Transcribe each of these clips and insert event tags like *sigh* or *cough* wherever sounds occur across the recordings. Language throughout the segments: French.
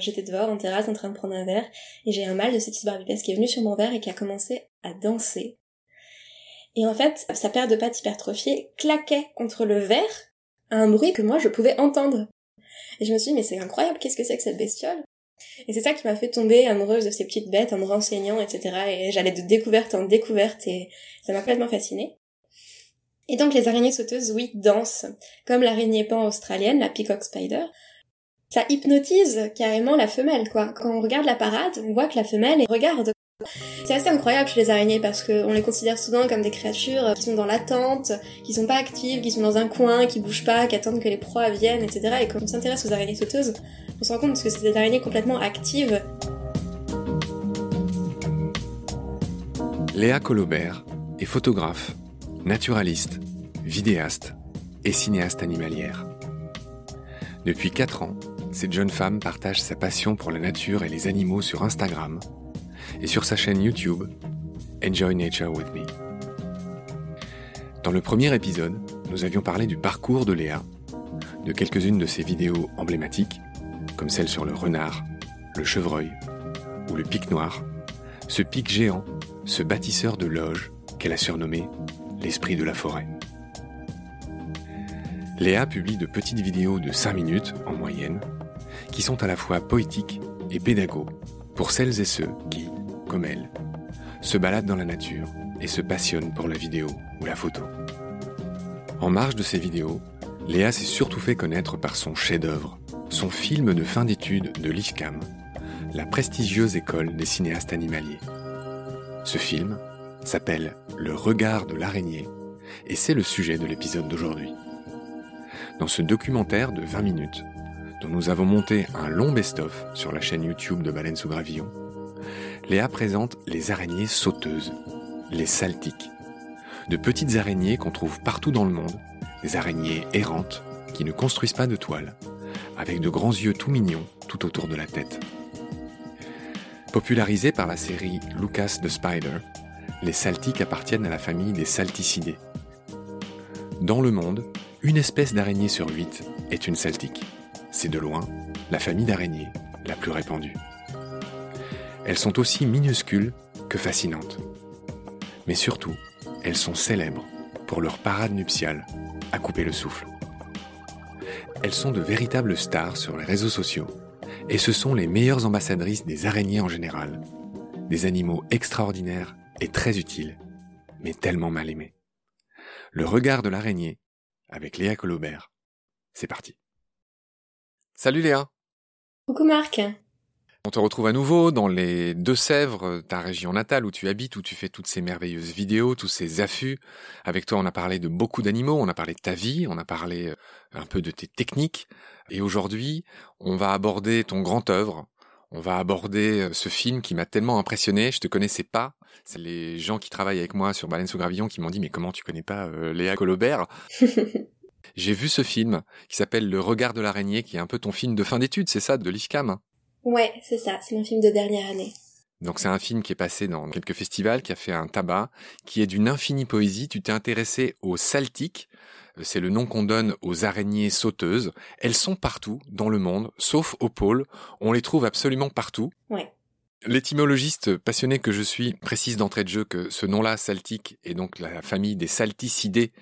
J'étais dehors en terrasse en train de prendre un verre et j'ai un mâle de Cetis barbipes qui est venu sur mon verre et qui a commencé à danser. Et en fait, sa paire de pattes hypertrophiées claquait contre le verre à un bruit que moi je pouvais entendre. Et je me suis dit, mais c'est incroyable, qu'est-ce que c'est que cette bestiole? Et c'est ça qui m'a fait tomber amoureuse de ces petites bêtes en me renseignant, etc. Et j'allais de découverte en découverte et ça m'a complètement fascinée. Et donc les araignées sauteuses, oui, dansent, comme l'araignée pan australienne, la peacock spider. Ça hypnotise carrément la femelle, quoi. Quand on regarde la parade, on voit que la femelle regarde. C'est assez incroyable chez les araignées parce qu'on les considère souvent comme des créatures qui sont dans l'attente, qui sont pas actives, qui sont dans un coin, qui bougent pas, qui attendent que les proies viennent, etc. Et quand on s'intéresse aux araignées sauteuses, on se rend compte que c'est des araignées complètement actives. Léa Colobert est photographe, naturaliste, vidéaste et cinéaste animalière. Depuis 4 ans, cette jeune femme partage sa passion pour la nature et les animaux sur Instagram et sur sa chaîne YouTube Enjoy Nature with Me. Dans le premier épisode, nous avions parlé du parcours de Léa, de quelques-unes de ses vidéos emblématiques, comme celle sur le renard, le chevreuil ou le pic noir, ce pic géant, ce bâtisseur de loges qu'elle a surnommé l'esprit de la forêt. Léa publie de petites vidéos de 5 minutes en moyenne, qui sont à la fois poétiques et pédagogues pour celles et ceux qui, comme elle, se baladent dans la nature et se passionnent pour la vidéo ou la photo. En marge de ces vidéos, Léa s'est surtout fait connaître par son chef-d'œuvre, son film de fin d'études de l'IFCAM, la prestigieuse école des cinéastes animaliers. Ce film s'appelle Le regard de l'araignée et c'est le sujet de l'épisode d'aujourd'hui. Dans ce documentaire de 20 minutes, dont nous avons monté un long best-of sur la chaîne YouTube de Baleine sous Gravillon, Léa présente les araignées sauteuses, les saltiques. De petites araignées qu'on trouve partout dans le monde, des araignées errantes qui ne construisent pas de toile, avec de grands yeux tout mignons tout autour de la tête. Popularisées par la série Lucas the Spider, les saltiques appartiennent à la famille des salticidés. Dans le monde, une espèce d'araignée sur huit est une saltique. C'est de loin la famille d'araignées la plus répandue. Elles sont aussi minuscules que fascinantes. Mais surtout, elles sont célèbres pour leur parade nuptiale à couper le souffle. Elles sont de véritables stars sur les réseaux sociaux et ce sont les meilleures ambassadrices des araignées en général. Des animaux extraordinaires et très utiles, mais tellement mal aimés. Le regard de l'araignée avec Léa Colobert. C'est parti. Salut Léa. Coucou Marc. On te retrouve à nouveau dans les Deux-Sèvres, ta région natale où tu habites, où tu fais toutes ces merveilleuses vidéos, tous ces affûts. Avec toi, on a parlé de beaucoup d'animaux, on a parlé de ta vie, on a parlé euh, un peu de tes techniques. Et aujourd'hui, on va aborder ton grand œuvre. On va aborder euh, ce film qui m'a tellement impressionné. Je te connaissais pas. C'est les gens qui travaillent avec moi sur Baleine sous Gravillon qui m'ont dit, mais comment tu connais pas euh, Léa Colobert? *laughs* J'ai vu ce film qui s'appelle Le regard de l'araignée, qui est un peu ton film de fin d'études, c'est ça, de l'IFCAM Ouais, c'est ça, c'est mon film de dernière année. Donc c'est un film qui est passé dans quelques festivals, qui a fait un tabac, qui est d'une infinie poésie. Tu t'es intéressé aux saltiques, euh, c'est le nom qu'on donne aux araignées sauteuses. Elles sont partout dans le monde, sauf au pôle. On les trouve absolument partout. Ouais. L'étymologiste passionné que je suis précise d'entrée de jeu que ce nom-là, saltique, est donc la famille des salticidés,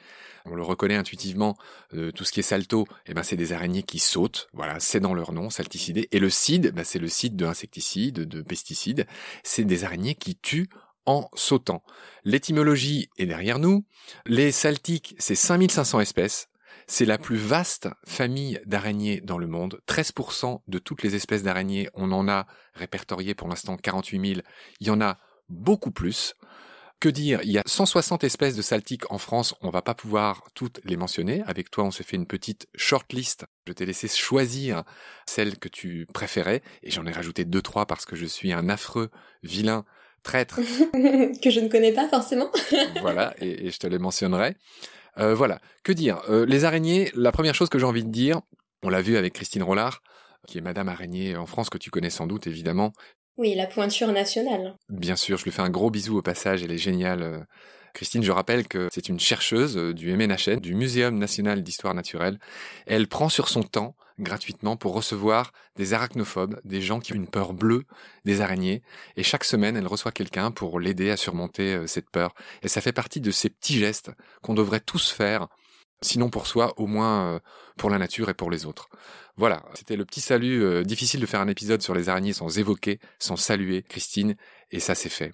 on le reconnaît intuitivement, euh, tout ce qui est salto, eh ben c'est des araignées qui sautent, voilà, c'est dans leur nom, salticidés. Et le cide, ben c'est le cide de insecticides, de pesticides, c'est des araignées qui tuent en sautant. L'étymologie est derrière nous. Les saltiques, c'est 5500 espèces. C'est la plus vaste famille d'araignées dans le monde. 13% de toutes les espèces d'araignées, on en a répertorié pour l'instant 48 000. Il y en a beaucoup plus. Que dire? Il y a 160 espèces de saltiques en France, on va pas pouvoir toutes les mentionner. Avec toi, on s'est fait une petite shortlist. Je t'ai laissé choisir celles que tu préférais et j'en ai rajouté deux trois parce que je suis un affreux, vilain traître *laughs* que je ne connais pas forcément. *laughs* voilà, et, et, je te les mentionnerai. Euh, voilà, que dire? Euh, Les araignées, la première chose que j'ai envie de dire, on l'a vu avec Christine Rollard, qui est Madame Araignée en France, que tu connais sans doute évidemment, oui, la pointure nationale. Bien sûr, je lui fais un gros bisou au passage, elle est géniale. Euh, Christine, je rappelle que c'est une chercheuse euh, du MNHN, du Muséum national d'histoire naturelle. Elle prend sur son temps, gratuitement pour recevoir des arachnophobes, des gens qui ont une peur bleue des araignées. Et chaque semaine, elle reçoit quelqu'un pour l'aider à surmonter euh, cette peur. Et ça fait partie de ces petits gestes qu'on devrait tous faire sinon pour soi, au moins pour la nature et pour les autres. Voilà, c'était le petit salut. Euh, difficile de faire un épisode sur les araignées sans évoquer, sans saluer Christine, et ça c'est fait.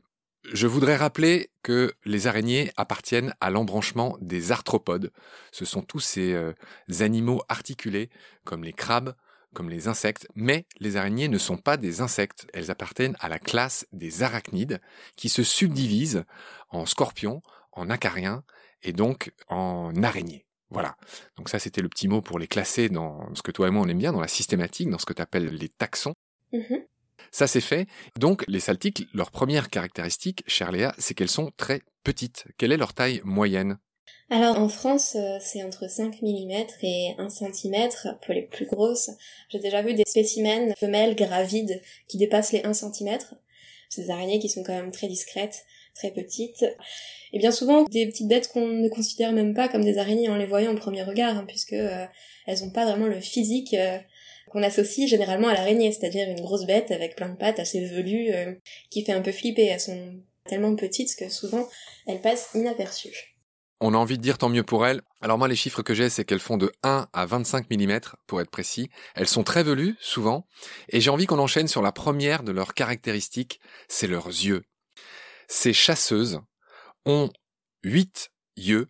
Je voudrais rappeler que les araignées appartiennent à l'embranchement des arthropodes. Ce sont tous ces euh, animaux articulés, comme les crabes, comme les insectes, mais les araignées ne sont pas des insectes. Elles appartiennent à la classe des arachnides, qui se subdivisent en scorpions, en acariens et donc en araignées. Voilà. Donc ça, c'était le petit mot pour les classer dans ce que toi et moi on aime bien, dans la systématique, dans ce que tu appelles les taxons. Mm-hmm. Ça, c'est fait. Donc, les saltiques, leur première caractéristique, chère Léa, c'est qu'elles sont très petites. Quelle est leur taille moyenne? Alors en France, euh, c'est entre 5 mm et 1 cm pour les plus grosses. J'ai déjà vu des spécimens femelles gravides qui dépassent les 1 cm. Des araignées qui sont quand même très discrètes très petites. Et bien souvent, des petites bêtes qu'on ne considère même pas comme des araignées en les voyant au premier regard, hein, puisque euh, elles n'ont pas vraiment le physique euh, qu'on associe généralement à l'araignée, c'est-à-dire une grosse bête avec plein de pattes assez velues, euh, qui fait un peu flipper. Elles sont tellement petites que souvent elles passent inaperçues. On a envie de dire tant mieux pour elles. Alors moi, les chiffres que j'ai, c'est qu'elles font de 1 à 25 mm, pour être précis. Elles sont très velues, souvent. Et j'ai envie qu'on enchaîne sur la première de leurs caractéristiques, c'est leurs yeux. Ces chasseuses ont huit yeux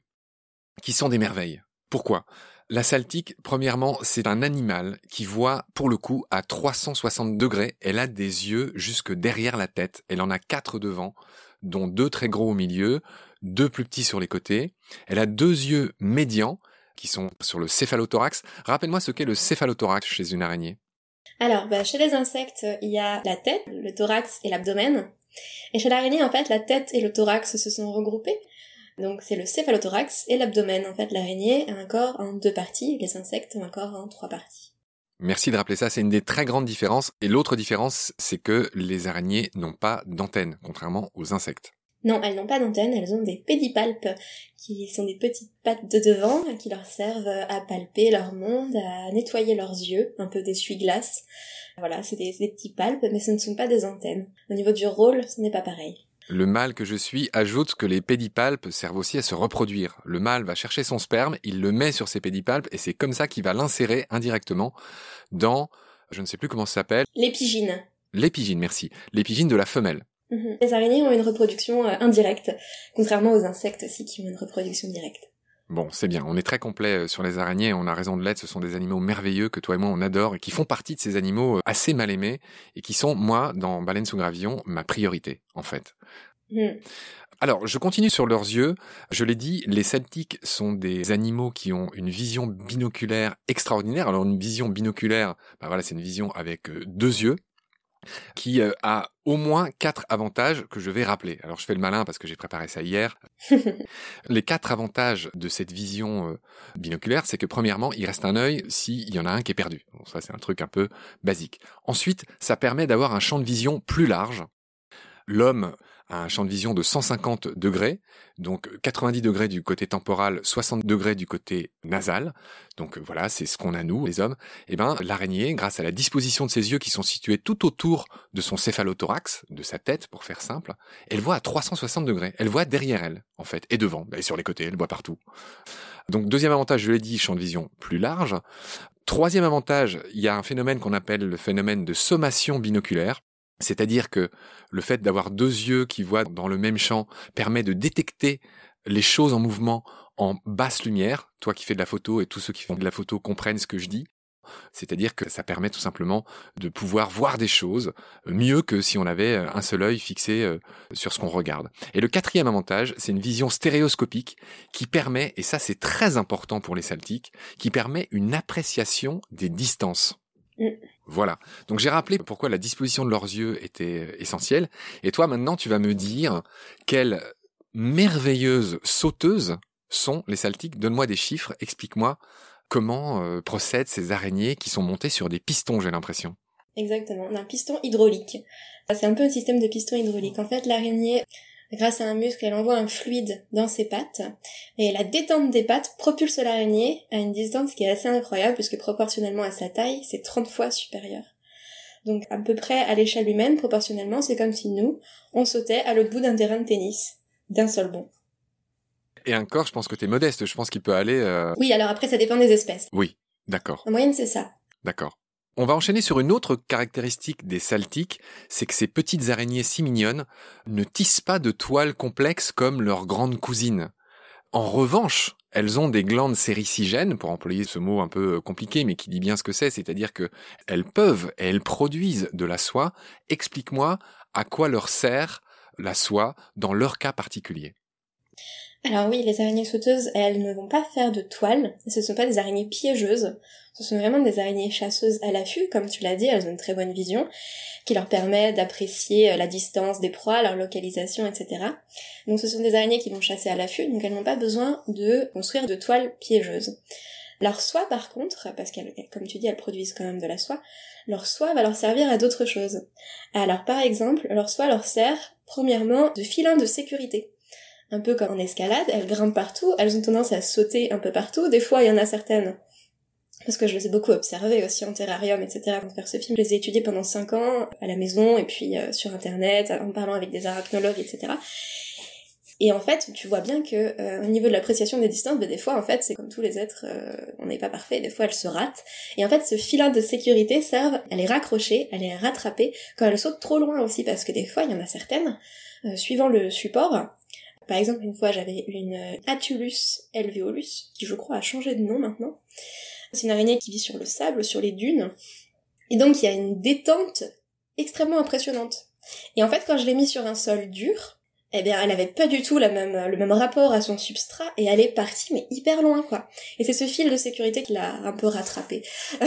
qui sont des merveilles. Pourquoi? La saltique, premièrement, c'est un animal qui voit pour le coup à 360 degrés. Elle a des yeux jusque derrière la tête. Elle en a quatre devant, dont deux très gros au milieu, deux plus petits sur les côtés. Elle a deux yeux médians qui sont sur le céphalothorax. Rappelle-moi ce qu'est le céphalothorax chez une araignée. Alors, bah, chez les insectes, il y a la tête, le thorax et l'abdomen. Et chez l'araignée, en fait, la tête et le thorax se sont regroupés. Donc c'est le céphalothorax et l'abdomen. En fait, l'araignée a un corps en deux parties, les insectes ont un corps en trois parties. Merci de rappeler ça, c'est une des très grandes différences. Et l'autre différence, c'est que les araignées n'ont pas d'antenne, contrairement aux insectes. Non, elles n'ont pas d'antenne, elles ont des pédipalpes, qui sont des petites pattes de devant, qui leur servent à palper leur monde, à nettoyer leurs yeux, un peu d'essuie-glace. Voilà, c'est des, petits palpes, mais ce ne sont pas des antennes. Au niveau du rôle, ce n'est pas pareil. Le mâle que je suis ajoute que les pédipalpes servent aussi à se reproduire. Le mâle va chercher son sperme, il le met sur ses pédipalpes et c'est comme ça qu'il va l'insérer indirectement dans, je ne sais plus comment ça s'appelle. L'épigine. L'épigine, merci. L'épigine de la femelle. Mhm. Les araignées ont une reproduction euh, indirecte, contrairement aux insectes aussi qui ont une reproduction directe. Bon, c'est bien. On est très complet euh, sur les araignées. On a raison de l'être. Ce sont des animaux merveilleux que toi et moi on adore et qui font partie de ces animaux euh, assez mal aimés et qui sont, moi, dans Baleine sous gravillon, ma priorité, en fait. Mhm. Alors, je continue sur leurs yeux. Je l'ai dit, les celtiques sont des animaux qui ont une vision binoculaire extraordinaire. Alors, une vision binoculaire, bah voilà, c'est une vision avec deux yeux, qui euh, a au moins quatre avantages que je vais rappeler. Alors je fais le malin parce que j'ai préparé ça hier. *laughs* les quatre avantages de cette vision euh, binoculaire, c'est que premièrement, il reste un œil s'il y en a un qui est perdu. ça c'est un truc un peu basique. Ensuite, ça permet d'avoir un champ de vision plus large. L'homme un champ de vision de 150 degrés, donc 90 degrés du côté temporal, 60 degrés du côté nasal. Donc voilà, c'est ce qu'on a nous, les hommes. Eh ben l'araignée, grâce à la disposition de ses yeux qui sont situés tout autour de son céphalothorax, de sa tête pour faire simple, elle voit à 360 degrés. Elle voit derrière elle, en fait, et devant, et sur les côtés, elle voit partout. Donc deuxième avantage, je l'ai dit, champ de vision plus large. Troisième avantage, il y a un phénomène qu'on appelle le phénomène de sommation binoculaire. C'est-à-dire que le fait d'avoir deux yeux qui voient dans le même champ permet de détecter les choses en mouvement en basse lumière. Toi qui fais de la photo et tous ceux qui font de la photo comprennent ce que je dis. C'est-à-dire que ça permet tout simplement de pouvoir voir des choses mieux que si on avait un seul œil fixé euh, sur ce qu'on regarde. Et le quatrième avantage, c'est une vision stéréoscopique qui permet, et ça c'est très important pour les saltiques, qui permet une appréciation des distances. Mm. Voilà. Donc j'ai rappelé pourquoi la disposition de leurs yeux était essentielle. Et toi maintenant, tu vas me dire quelles merveilleuses sauteuses sont les saltiques. Donne-moi des chiffres, explique-moi comment euh, procèdent ces araignées qui sont montées sur des pistons, j'ai l'impression. Exactement, un piston hydraulique. C'est un peu un système de piston hydraulique. En fait, l'araignée Grâce à un muscle, elle envoie un fluide dans ses pattes et la détente des pattes propulse l'araignée à une distance qui est assez incroyable puisque proportionnellement à sa taille, c'est 30 fois supérieur. Donc à peu près à l'échelle humaine, proportionnellement, c'est comme si nous, on sautait à l'autre bout d'un terrain de tennis, d'un seul bond. Et encore, je pense que t'es modeste, je pense qu'il peut aller... Euh, oui, alors après, ça dépend des espèces. Oui, d'accord. En moyenne, c'est ça. D'accord. On va enchaîner sur une autre caractéristique des saltiques, c'est que ces petites araignées si mignonnes ne tissent pas de toiles complexes comme leurs grandes cousines. En revanche, elles ont des glandes séricigènes, pour employer ce mot un peu compliqué, mais qui dit bien ce que c'est, c'est-à-dire que elles peuvent et elles produisent de la soie. Explique-moi à quoi leur sert la soie dans leur cas particulier. Alors oui, les araignées sauteuses, elles ne vont pas faire de toile, ce ne sont pas des araignées piégeuses, ce sont vraiment des araignées chasseuses à l'affût, comme tu l'as dit, elles ont une très bonne vision, qui leur permet d'apprécier euh, la distance des proies, leur localisation, etc. Donc ce sont des araignées qui vont chasser à l'affût, donc elles n'ont pas besoin de construire de toiles piégeuses. Leur soie, par contre, parce qu'elles, comme tu dis, elles produisent quand même de la soie, leur soie va leur servir à d'autres choses. Alors par exemple, leur soie leur sert, premièrement, de filin de sécurité un peu comme en escalade, elles grimpent partout, elles ont tendance à sauter un peu partout, des fois il y en a certaines, parce que je les ai beaucoup observées aussi en terrarium, etc. pour faire ce film, je les ai étudiées pendant 5 ans, à la maison, et puis euh, sur internet, en parlant avec des arachnologues, etc. Et en fait, tu vois bien que euh, au niveau de l'appréciation des distances, ben, des fois, en fait, c'est comme tous les êtres, euh, on n'est pas parfait, des fois elles se ratent. Et en fait, ce filin de sécurité sert à les raccrocher, à les rattraper quand elles sautent trop loin aussi, parce que des fois, il y en a certaines, suivant le support, par exemple, une fois, j'avais une Atulus alveolus, qui je crois a changé de nom maintenant. C'est une araignée qui vit sur le sable, sur les dunes. Et donc, il y a une détente extrêmement impressionnante. Et en fait, quand je l'ai mis sur un sol dur, eh bien, elle avait pas du tout la même, le même rapport à son substrat et elle est partie, mais hyper loin, quoi. Et c'est ce fil de sécurité qui l'a un peu rattrapée. *laughs*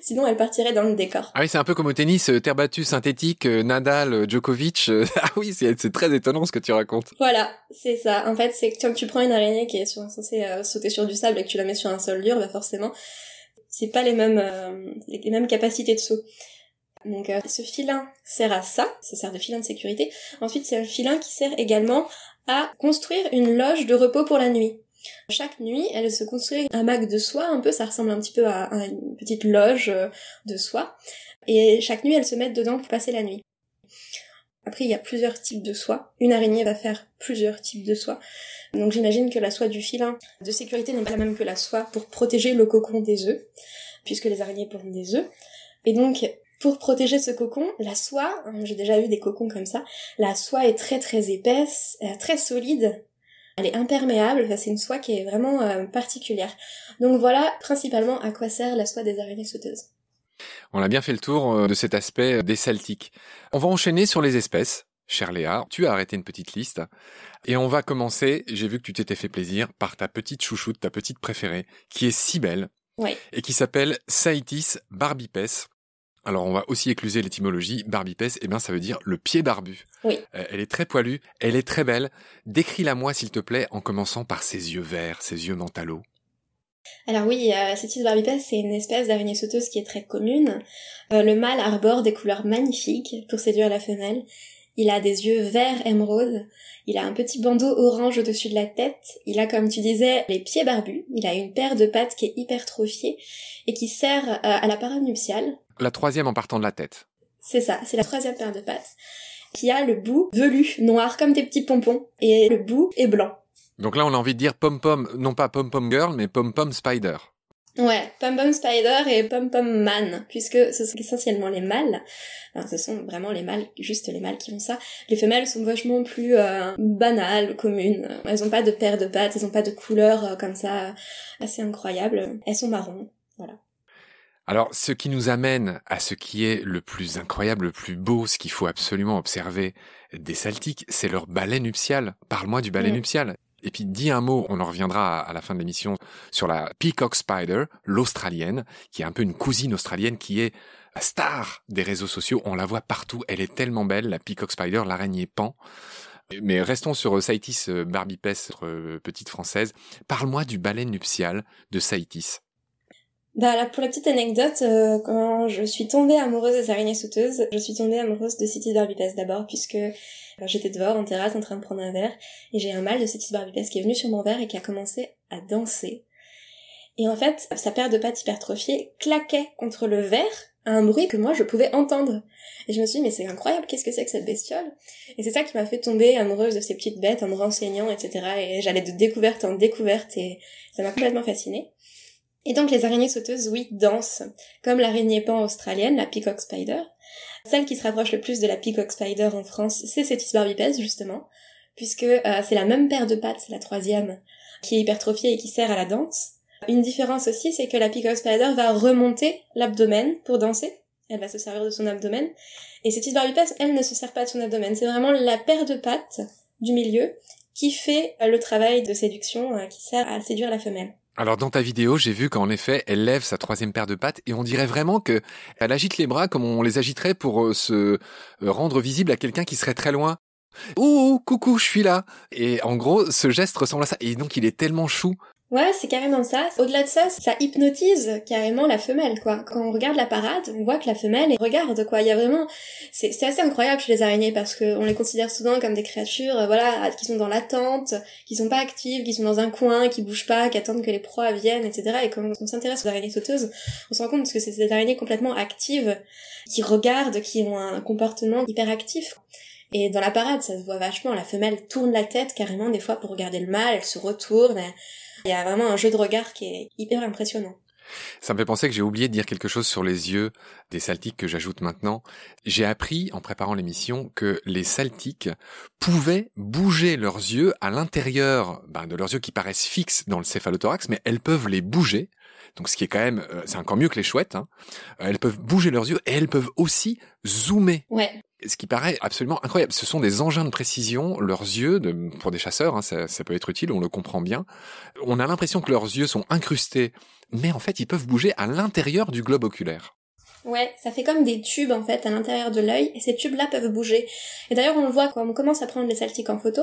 Sinon, elle partirait dans le décor. Ah oui, c'est un peu comme au tennis, euh, terre battue synthétique, euh, Nadal, euh, Djokovic. *laughs* ah oui, c'est très étonnant ce que tu racontes. Voilà, c'est ça. En fait, c'est que quand tu prends une araignée qui est censée sauter sur du sable et que tu la mets sur un sol dur, bah forcément, c'est pas les mêmes, les mêmes capacités de saut. Donc euh, ce filin sert à ça, ça sert de filin de sécurité. Ensuite c'est un filin qui sert également à construire une loge de repos pour la nuit. Chaque nuit, elle se construit un mac de soie, un peu, ça ressemble un petit peu à une petite loge euh, de soie. Et chaque nuit, elle se met dedans pour passer la nuit. Après, il y a plusieurs types de soie. Une araignée va faire plusieurs types de soie. Donc j'imagine que la soie du filin de sécurité n'est pas la même que la soie pour protéger le cocon des œufs, puisque les araignées pondent des œufs. Et donc, pour protéger ce cocon, la soie, hein, j'ai déjà eu des cocons comme ça, la soie est très très épaisse, euh, très solide, elle est imperméable, c'est une soie qui est vraiment euh, particulière. Donc voilà principalement à quoi sert la soie des araignées sauteuses. On a bien fait le tour euh, de cet aspect des celtiques. On va enchaîner sur les espèces. Cher Léa, tu as arrêté une petite liste. Et on va commencer, j'ai vu que tu t'étais fait plaisir, par ta petite chouchoute, ta petite préférée, qui est si belle. Et qui s'appelle Saïtis barbipes. Alors on va aussi écluser l'étymologie. Barbipes, eh bien ça veut dire le pied barbu. Oui. Euh, elle est très poilue, elle est très belle. Décris-la moi s'il te plaît en commençant par ses yeux verts, ses yeux mentalo. Alors oui, euh, Cetis barbipes, c'est une espèce d'araignée sauteuse qui est très commune. Euh, le mâle arbore des couleurs magnifiques pour séduire la femelle. Il a des yeux verts émeraude. Il a un petit bandeau orange au-dessus de la tête. Il a, comme tu disais, les pieds barbus. Il a une paire de pattes qui est hypertrophiée et qui sert euh, à la parade nuptiale. La troisième en partant de la tête. C'est ça, c'est la troisième paire de pattes. Qui a le bout velu, noir comme des petits pompons, et le bout est blanc. Donc là, on a envie de dire pom-pom, non pas pom-pom girl, mais pom-pom spider. Ouais, Pom Pom Spider et Pom Pom Man, puisque ce sont essentiellement les mâles. Enfin, ce sont vraiment les mâles, juste les mâles qui font ça. Les femelles sont vachement plus euh, banales, communes. Elles ont pas de paire de pattes, elles ont pas de couleur euh, comme ça assez incroyable. Elles sont marrons, voilà. Alors, ce qui nous amène à ce qui est le plus incroyable, le plus beau, ce qu'il faut absolument observer des saltiques, c'est leur balai nuptial. Parle-moi du balai mm. nuptial. Et puis dis un mot, on en reviendra à la fin de l'émission, sur la Peacock Spider, l'australienne, qui est un peu une cousine australienne qui est la star des réseaux sociaux. On la voit partout, elle est tellement belle, la Peacock Spider, l'araignée pan. Mais restons sur Saïtis euh, barbipes, euh, petite française. Parle-moi du balai nuptial de Saïtis. Bah là, pour la petite anecdote, euh, quand je suis tombée amoureuse des araignées sauteuses, je suis tombée amoureuse de City Barbipes d'abord, puisque j'étais dehors en terrasse en train de prendre un verre, et j'ai un mâle de City Barbipes qui est venu sur mon verre et qui a commencé à danser. Et en fait, sa paire de pattes hypertrophiées claquait contre le verre à un bruit que moi je pouvais entendre. Et je me suis dit, mais c'est incroyable, qu'est-ce que c'est que cette bestiole? Et c'est ça qui m'a fait tomber amoureuse de ces petites bêtes en me renseignant, etc. Et j'allais de découverte en découverte et ça m'a complètement fascinée. Et donc les araignées sauteuses, oui, dansent, comme l'araignée pan australienne, la peacock spider. Celle qui se rapproche le plus de la peacock spider en France, c'est Cetis barbipes, justement, puisque euh, c'est la même paire de pattes, la troisième, qui est hypertrophiée et qui sert à la danse. Une différence aussi, c'est que la peacock spider va remonter l'abdomen pour danser. Elle va se servir de son abdomen. Et Cetis barbipes, elle ne se sert pas de son abdomen. C'est vraiment la paire de pattes du milieu qui fait euh, le travail de séduction, euh, qui sert à séduire la femelle. Alors dans ta vidéo, j'ai vu qu'en effet, elle lève sa troisième paire de pattes et on dirait vraiment que elle agite les bras comme on les agiterait pour euh, se euh, rendre visible à quelqu'un qui serait très loin. Ouh, coucou, je suis là. Et en gros, ce geste ressemble à ça. Et donc il est tellement chou. Ouais, c'est carrément ça. Au-delà de ça, ça hypnotise carrément la femelle, quoi. Quand on regarde la parade, on voit que la femelle regarde, quoi. Il y a vraiment, c'est, assez incroyable chez les araignées parce que on les considère souvent comme des créatures, euh, voilà, qui sont dans l'attente, qui sont pas actives, qui sont dans un coin, qui bougent pas, qui attendent que les proies viennent, etc. Et quand on s'intéresse aux araignées sauteuses, on se rend compte que c'est des araignées complètement actives, qui regardent, qui ont un comportement hyper actif. Et dans la parade, ça se voit vachement. La femelle tourne la tête carrément des fois pour regarder le mâle, elle se retourne. Il y a vraiment un jeu de regard qui est hyper impressionnant. Ça me fait penser que j'ai oublié de dire quelque chose sur les yeux des saltiques que j'ajoute maintenant. J'ai appris en préparant l'émission que les saltiques pouvaient bouger leurs yeux à l'intérieur ben, de leurs yeux qui paraissent fixes dans le céphalothorax, mais elles peuvent les bouger. Donc ce qui est quand même, euh, c'est encore mieux que les chouettes. Hein. Elles peuvent bouger leurs yeux et elles peuvent aussi zoomer. Ouais ce qui paraît absolument incroyable. Ce sont des engins de précision, leurs yeux, pour des chasseurs, hein, ça, peut être utile, on le comprend bien. On a l'impression que leurs yeux sont incrustés, mais en fait, ils peuvent bouger à l'intérieur du globe oculaire. Ouais, ça fait comme des tubes en fait à l'intérieur de l'œil, et ces tubes-là peuvent bouger. Et d'ailleurs, on le voit quand on commence à prendre les saltiques en photo.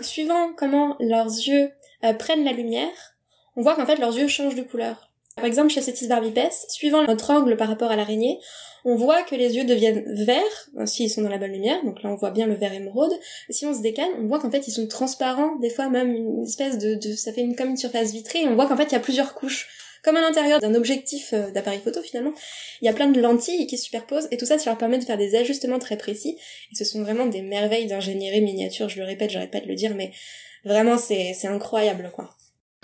Suivant comment leurs yeux euh, prennent la lumière, on voit qu'en fait leurs yeux changent de couleur. Par exemple, chez Cetis barbipes, suivant notre angle par rapport à l'araignée, on voit que les yeux deviennent verts, s'ils sont dans la bonne lumière, donc là on voit bien le vert émeraude. Si on se décale, on voit qu'en fait ils sont transparents, des fois même une espèce de, ça fait comme une surface vitrée, on voit qu'en fait il y a plusieurs couches. Comme à l'intérieur d'un objectif euh, d'appareil photo finalement, il y a plein de lentilles qui se superposent et tout ça, ça leur permet de faire des ajustements très précis. Et ce sont vraiment des merveilles d'ingénierie miniature, je le répète, j'arrête pas de le dire, mais vraiment c'est incroyable quoi.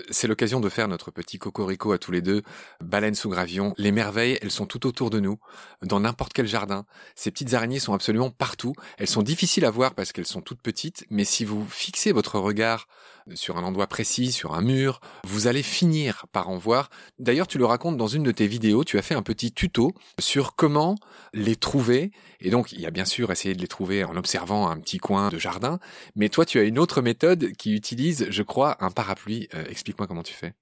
C'est l'occasion de faire notre petit cocorico à tous les deux. Baleine sous gravion. Les merveilles, elles sont tout autour de nous, dans n'importe quel jardin. Ces petites araignées sont absolument partout. Elles sont difficiles à voir parce qu'elles sont toutes petites, mais si vous fixez votre regard sur un endroit précis, sur un mur, vous allez finir par en voir. D'ailleurs, tu le racontes dans une de tes vidéos, tu as fait un petit tuto sur comment les trouver. Et donc, il y a bien sûr essayé de les trouver en observant un petit coin de jardin, mais toi, tu as une autre méthode qui utilise, je crois, un parapluie. Euh, explique-moi comment tu fais.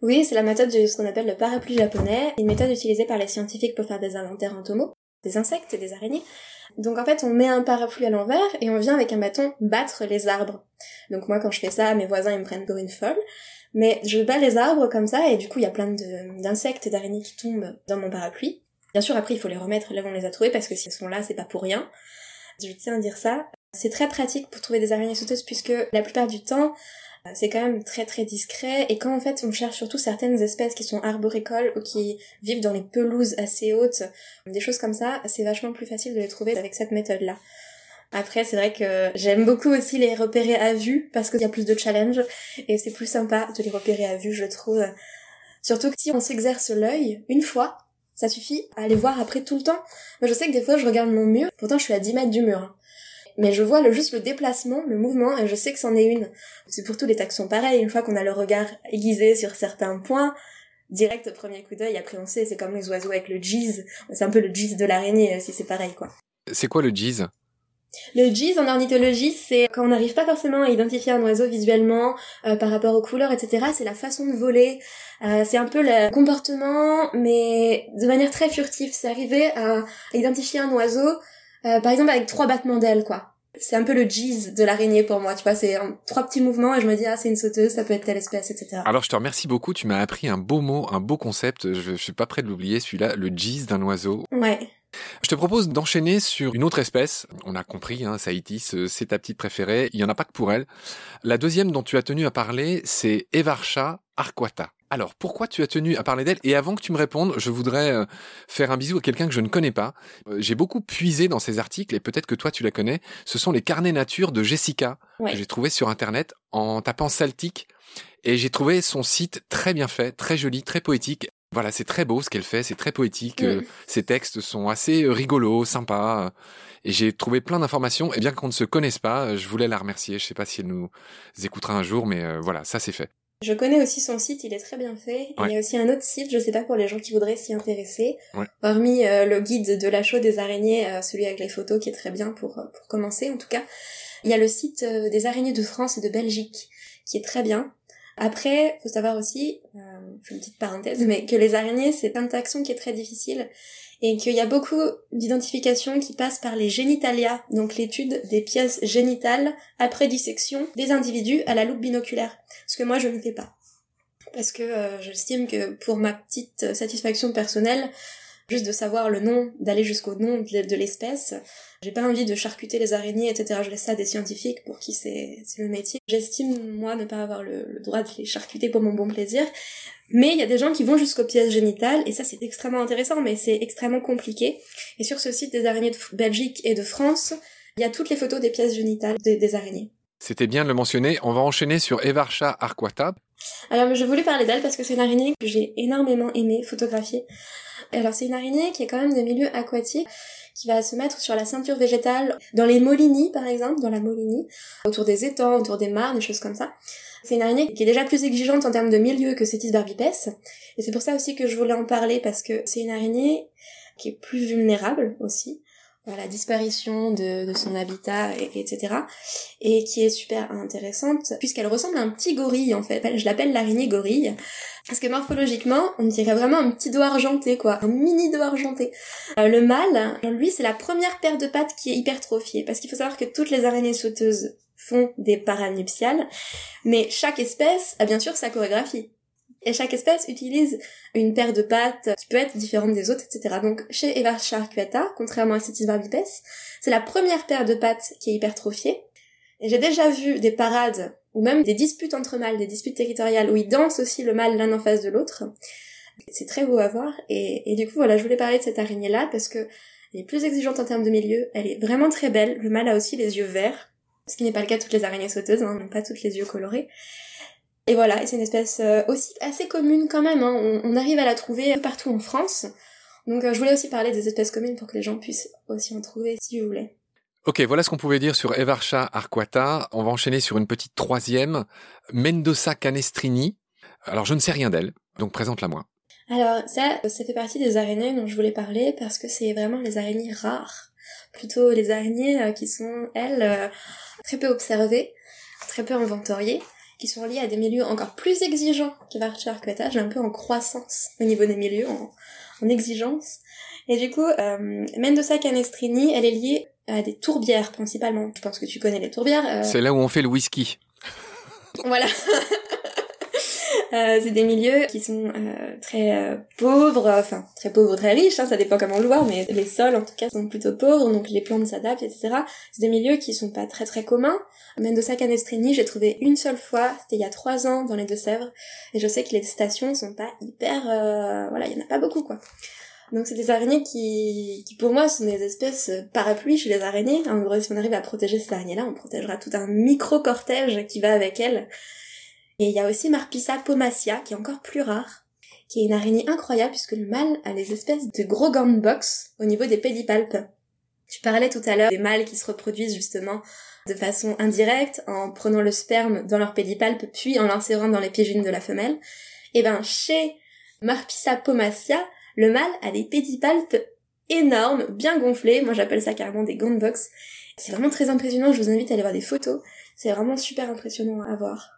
Oui, c'est la méthode de ce qu'on appelle le parapluie japonais, une méthode utilisée par les scientifiques pour faire des inventaires en tomo, des insectes et des araignées. Donc en fait, on met un parapluie à l'envers et on vient avec un bâton battre les arbres. Donc moi, quand je fais ça, mes voisins ils me prennent pour une folle. Mais je bats les arbres comme ça et du coup, il y a plein d'insectes d'araignées qui tombent dans mon parapluie. Bien sûr, après, il faut les remettre là où on les a trouvés parce que si elles sont là, c'est pas pour rien. Je tiens à dire ça. C'est très pratique pour trouver des araignées sauteuses puisque la plupart du temps, c'est quand même très très discret et quand en fait on cherche surtout certaines espèces qui sont arboricoles ou qui vivent dans les pelouses assez hautes, des choses comme ça, c'est vachement plus facile de les trouver avec cette méthode là. Après, c'est vrai que j'aime beaucoup aussi les repérer à vue parce qu'il y a plus de challenge et c'est plus sympa de les repérer à vue, je trouve. Surtout que si on s'exerce l'œil une fois, ça suffit à les voir après tout le temps. Moi, je sais que des fois, je regarde mon mur, pourtant je suis à 10 mètres du mur. Mais je vois le, juste le déplacement, le mouvement, et je sais que c'en est une. C'est pour tous les taxons pareil, une fois qu'on a le regard aiguisé sur certains points, direct au premier coup d'œil, après on sait, c'est comme les oiseaux avec le jeez, c'est un peu le jeez de l'araignée, euh, si c'est pareil, quoi. C'est quoi le jeez? Le jeez en ornithologie, c'est quand on n'arrive pas forcément à identifier un oiseau visuellement euh, par rapport aux couleurs, etc. C'est la façon de voler, euh, c'est un peu le comportement, mais de manière très furtive. C'est arriver à identifier un oiseau, par exemple avec trois battements d'ailes, quoi C'est un peu le jeez de l'araignée pour moi, tu vois, c'est trois petits mouvements et je me dis, ah, c'est une sauteuse, ça peut être telle espèce, etc. Alors, je te remercie beaucoup, tu m'as appris un beau mot, un beau concept, je, je suis pas prêt de l'oublier, celui-là, le jeez d'un oiseau. Ouais. Je te propose d'enchaîner sur une autre espèce. On a compris, hein, Saïtis, c'est ta petite préférée. Il n'y en a pas que pour elle. La deuxième dont tu as tenu à parler, c'est Evarcha arquata. Alors, pourquoi tu as tenu à parler d'elle? Et avant que tu me répondes, je voudrais euh, faire un bisou à quelqu'un que je ne connais pas. Euh, j'ai beaucoup puisé dans ces articles, et peut-être que toi tu la connais. Ce sont les carnets nature de Jessica, que j'ai trouvé sur Internet en tapant Celtic. Et j'ai trouvé son site très bien fait, très joli, très poétique. Voilà, c'est très beau ce qu'elle fait, c'est très poétique. Euh, ses textes sont assez rigolos, sympas. Et j'ai trouvé plein d'informations. Et bien qu'on ne se connaisse pas, je voulais la remercier. Je sais pas si elle nous écoutera un jour, mais voilà, ça c'est fait. Je connais aussi son site, il est très bien fait. Il y a aussi un autre site, je sais pas pour les gens qui voudraient s'y intéresser. Hormis le guide de la chaux des araignées, celui avec les photos qui est très bien pour, pour commencer en tout cas. Il y a le site des araignées de France et de Belgique qui est très bien. Après, faut savoir aussi, euh, une petite parenthèse, mais que les araignées, c'est un taxon qui est très difficile et qu'il y a beaucoup d'identifications qui passent par les génitalia, donc l'étude des pièces génitales après dissection des individus à la loupe binoculaire, ce que moi je ne fais pas. Parce que euh, j'estime que pour ma petite satisfaction personnelle, juste de savoir le nom, d'aller jusqu'au nom de l'espèce, j'ai pas envie de charcuter les araignées, etc. Je laisse ça à des scientifiques pour qui c'est le métier. J'estime, moi, ne pas avoir le, droit de les charcuter pour mon bon plaisir. Mais il y a des gens qui vont jusqu'aux pièces génitales, et ça c'est extrêmement intéressant, mais c'est extrêmement compliqué. Et sur ce site des araignées de Belgique et de France, il y a toutes les photos des pièces génitales des, araignées. C'était bien de le mentionner. On va enchaîner sur Evarcha arquata. Alors, je voulais parler d'elle parce que c'est une araignée que j'ai énormément aimé photographier. Alors, c'est une araignée qui est quand même des milieux aquatiques qui va se mettre sur la ceinture végétale dans les molinies par exemple, dans la molinie, autour des étangs, autour des mares, des choses comme ça. C'est une araignée qui est déjà plus exigeante en termes de milieu que Cetis barbipes, et c'est pour ça aussi que je voulais en parler parce que c'est une araignée qui est plus vulnérable aussi la disparition de, son habitat, et, etc. Et qui est super intéressante, puisqu'elle ressemble à un petit gorille, en fait. Je l'appelle l'araignée gorille, parce que morphologiquement, on dirait vraiment un petit doigt argenté, quoi. Un mini doigt argenté. Euh, le mâle, lui, c'est la première paire de pattes qui est hypertrophiée, parce qu'il faut savoir que toutes les araignées sauteuses font des paranuptiales, mais chaque espèce a bien sûr sa chorégraphie. Et chaque espèce utilise une paire de pattes qui peut être différente des autres, etc. Donc chez Eva arcuata, contrairement à Cetis barbipes, c'est la première paire de pattes qui est hypertrophiée. Et j'ai déjà vu des parades ou même des disputes entre mâles, des disputes territoriales où ils dansent aussi le mâle l'un en face de l'autre. C'est très beau à voir. Et, du coup, voilà, je voulais parler de cette araignée-là parce que elle est plus exigeante en termes de milieu. Elle est vraiment très belle. Le mâle a aussi les yeux verts. Ce qui n'est pas le cas de toutes les araignées sauteuses, hein, n'ont pas toutes les yeux colorés. Et voilà, c'est une espèce euh, aussi assez commune quand même, hein. on, arrive à la trouver partout en France. Donc euh, je voulais aussi parler des espèces communes pour que les gens puissent aussi en trouver si vous voulez. Ok, voilà ce qu'on pouvait dire sur Evarcha arquata. On va enchaîner sur une petite troisième, Mendoza canestrini. Alors je ne sais rien d'elle, donc présente-la moi. Alors ça, ça fait partie des araignées dont je voulais parler parce que c'est vraiment les araignées rares. Plutôt les araignées euh, qui sont, elles, très peu observées, très peu inventoriées qui sont liés à des milieux encore plus exigeants qu'Evarcha Arqueta. J'ai un peu en croissance au niveau des milieux, en, exigence. Et du coup, euh, Mendoza Canestrini, elle est liée à des tourbières principalement. Je pense que tu connais les tourbières. Euh. C'est là où on fait le whisky. voilà. *laughs* Euh, c'est des milieux qui sont euh, très euh, pauvres, enfin très pauvres, très riches, hein, ça dépend comment le voit, mais les sols en tout cas sont plutôt pauvres, donc les plantes s'adaptent, etc. C'est des milieux qui sont pas très très communs. Mendoza Canestrini, j'ai trouvé une seule fois, c'était il y a trois ans dans les Deux-Sèvres, et je sais que les stations sont pas hyper, voilà, il y en a pas beaucoup quoi. Donc c'est des araignées qui, qui pour moi sont des espèces parapluies chez les araignées. En gros, si on arrive à protéger ces araignées-là, on protégera tout un micro-cortège qui va avec elles et il y a aussi Marpissa pomacia, qui est encore plus rare, qui est une araignée incroyable puisque le mâle a des espèces de gros gants de boxe au niveau des pédipalpes. Tu parlais tout à l'heure des mâles qui se reproduisent justement de façon indirecte en prenant le sperme dans leur pédipalpe puis en l'insérant dans les piégines de la femelle. Et eh ben chez Marpissa pomacia, le mâle a des pédipalpes énormes, bien gonflés. Moi j'appelle ça carrément des gants de boxe. C'est vraiment très impressionnant. Je vous invite à aller voir des photos. C'est vraiment super impressionnant à voir.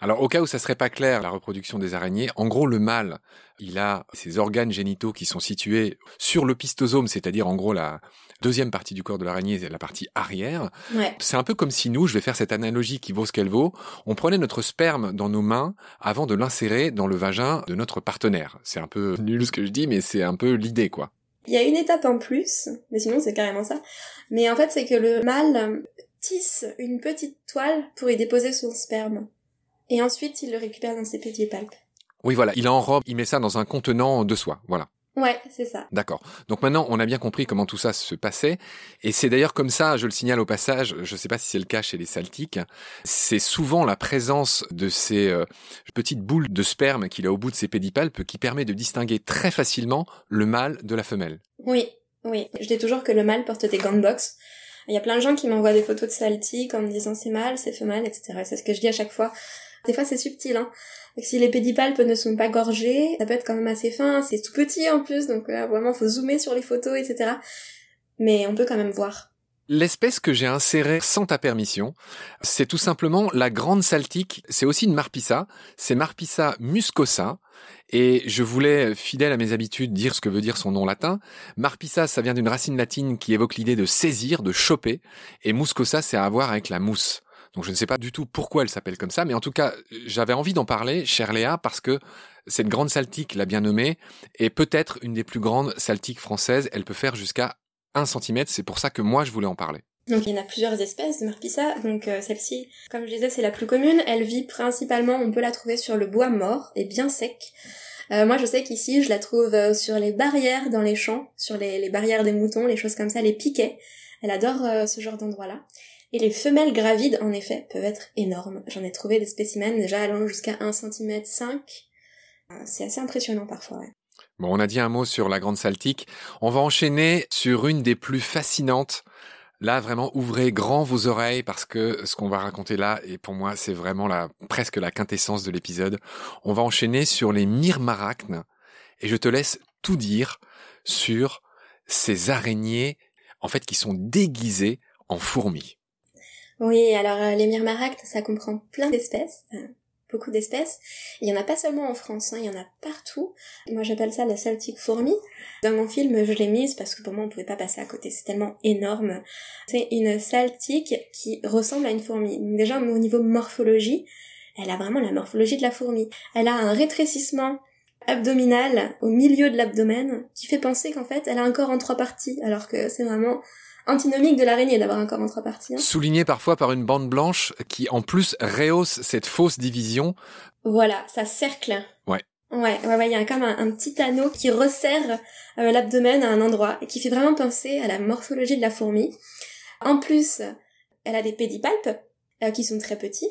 Alors au cas où ça serait pas clair, la reproduction des araignées, en gros le mâle, il a ses organes génitaux qui sont situés sur l'opistosome, c'est-à-dire en gros la deuxième partie du corps de l'araignée, la partie arrière. Ouais. C'est un peu comme si nous, je vais faire cette analogie qui vaut ce qu'elle vaut, on prenait notre sperme dans nos mains avant de l'insérer dans le vagin de notre partenaire. C'est un peu nul ce que je dis, mais c'est un peu l'idée quoi. Il y a une étape en plus, mais sinon c'est carrément ça. Mais en fait, c'est que le mâle tisse une petite toile pour y déposer son sperme. Et ensuite, il le récupère dans ses pédipalpes. Oui, voilà, il enrobe, il met ça dans un contenant de soie, voilà. Ouais, c'est ça. D'accord. Donc maintenant, on a bien compris comment tout ça se passait. Et c'est d'ailleurs comme ça, je le signale au passage, je ne sais pas si c'est le cas chez les saltiques, c'est souvent la présence de ces euh, petites boules de sperme qu'il a au bout de ses pédipalpes qui permet de distinguer très facilement le mâle de la femelle. Oui, oui. Je dis toujours que le mâle porte des gants de boxe. Il y a plein de gens qui m'envoient des photos de saltiques en me disant c'est mâle, c'est femelle, etc. C'est ce que je dis à chaque fois. Des fois, c'est subtil, hein. Si les pédipalpes ne sont pas gorgés, ça peut être quand même assez fin, c'est tout petit en plus, donc euh, vraiment faut zoomer sur les photos, etc. Mais on peut quand même voir. L'espèce que j'ai insérée sans ta permission, c'est tout simplement la grande saltique. C'est aussi une marpissa. C'est Marpissa muscosa. Et je voulais, fidèle à mes habitudes, dire ce que veut dire son nom latin. Marpissa, ça vient d'une racine latine qui évoque l'idée de saisir, de choper. Et muscosa, c'est à voir avec la mousse. Donc je ne sais pas du tout pourquoi elle s'appelle comme ça, mais en tout cas, j'avais envie d'en parler, chère Léa, parce que cette grande saltique, l'a bien nommée, est peut-être une des plus grandes saltiques françaises. Elle peut faire jusqu'à 1 cm, c'est pour ça que moi je voulais en parler. Donc il y en a plusieurs espèces de Marpissa, donc euh, celle-ci, comme je disais, c'est la plus commune. Elle vit principalement, on peut la trouver sur le bois mort et bien sec. Euh, moi je sais qu'ici je la trouve euh, sur les barrières dans les champs, sur les, les, barrières des moutons, les choses comme ça, les piquets. Elle adore ce genre d'endroit-là. Et les femelles gravides, en effet, peuvent être énormes. J'en ai trouvé des spécimens déjà allant jusqu'à 1 cm 5. C'est assez impressionnant parfois, ouais. Bon, on a dit un mot sur la grande saltique. On va enchaîner sur une des plus fascinantes. Là, vraiment, ouvrez grand vos oreilles parce que ce qu'on va raconter là, et pour moi, c'est vraiment la, presque la quintessence de l'épisode. On va enchaîner sur les myrmarachnes et je te laisse tout dire sur ces araignées, en fait, qui sont déguisées en fourmis. Oui, alors euh, les myrmarachnes, ça comprend plein d'espèces, beaucoup d'espèces. Il y en a pas seulement en France, hein, il y en a partout. Moi j'appelle ça la celtique fourmi. Dans mon film, je l'ai mise parce que pour moi on pouvait pas passer à côté, c'est tellement énorme. C'est une saltique qui ressemble à une fourmi. Déjà au niveau morphologie, elle a vraiment la morphologie de la fourmi. Elle a un rétrécissement abdominal au milieu de l'abdomen qui fait penser qu'en fait elle a un corps en trois parties alors que c'est vraiment antinomique de l'araignée d'avoir un corps en trois parties. Hein. Souligné parfois par une bande blanche qui en plus rehausse cette fausse division. Voilà, ça cercle. Ouais. Ouais, ouais, ouais, il y a comme un, petit anneau qui resserre euh, l'abdomen à un endroit et qui fait vraiment penser à la morphologie de la fourmi. En plus, elle a des pédipalpes euh, qui sont très petits,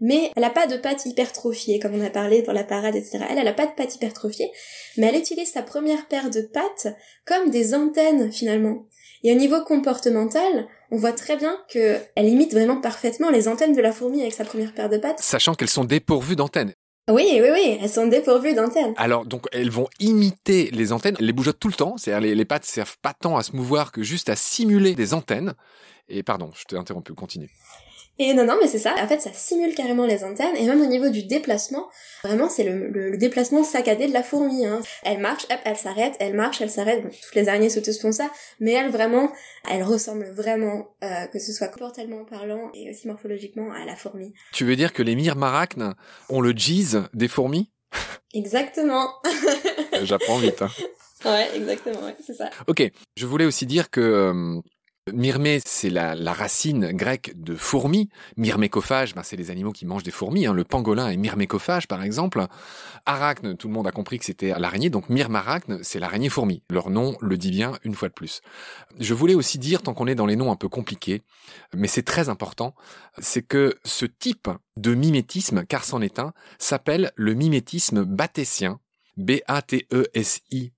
mais elle a pas de pattes hypertrophiées, comme on a parlé pour la parade, etc. Elle, elle a pas de pattes hypertrophiées, mais elle utilise sa première paire de pattes comme des antennes, finalement. Et au niveau comportemental, on voit très bien que elle imite vraiment parfaitement les antennes de la fourmi avec sa première paire de pattes. Sachant qu'elles sont dépourvues d'antennes. Oui, oui, oui, elles sont dépourvues d'antennes. Alors, donc, elles vont imiter les antennes, elles les bougeotent tout le temps, c'est-à-dire les, les pattes servent pas tant à se mouvoir que juste à simuler des antennes. Et pardon, je t'ai interrompu, continue. Et non, non, mais c'est ça. En fait, ça simule carrément les antennes. Et même au niveau du déplacement, vraiment, c'est le, le, déplacement saccadé de la fourmi. Hein. Elle marche, hop, elle s'arrête, elle marche, elle s'arrête. Bon, toutes les araignées sauteuses font ça. Mais elle, vraiment, elle ressemble vraiment, euh, que ce soit comportement parlant et aussi morphologiquement, à la fourmi. Tu veux dire que les myrmarachnes ont le jeez des fourmis? Exactement. *laughs* J'apprends vite. Hein. Ouais, exactement, ouais, c'est ça. Ok, je voulais aussi dire que euh, Myrmé, c'est la, racine grecque de fourmi. Myrmécophage, ben c'est les animaux qui mangent des fourmis. Hein. Le pangolin est myrmécophage, par exemple. Arachne, tout le monde a compris que c'était l'araignée. Donc myrmarachne, c'est l'araignée fourmi. Leur nom le dit bien une fois de plus. Je voulais aussi dire, tant qu'on est dans les noms un peu compliqués, mais c'est très important, c'est que ce type de mimétisme, car c'en est un, s'appelle le mimétisme batétien. B-A-T-E-S-I-E-N,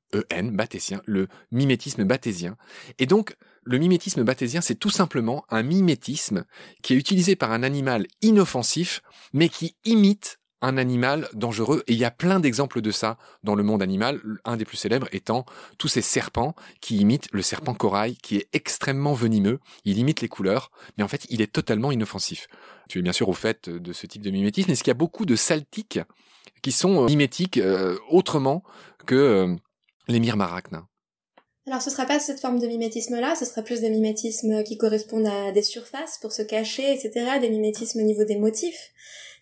batétien, le mimétisme bathésien. Et donc, le mimétisme bathésien, c'est tout simplement un mimétisme qui est utilisé par un animal inoffensif, mais qui imite un animal dangereux. Et il y a plein d'exemples de ça dans le monde animal, un des plus célèbres étant tous ces serpents qui imitent le serpent corail, qui est extrêmement venimeux. Il imite les couleurs, mais en fait, il est totalement inoffensif. Tu es bien sûr au fait de ce type de mimétisme. Est-ce qu'il y a beaucoup de saltiques qui sont euh, mimétiques euh, autrement que euh, les myrmarachnes? Alors ce sera pas cette forme de mimétisme-là, ce sera plus des mimétismes qui correspondent à des surfaces pour se cacher, etc., des mimétismes au niveau des motifs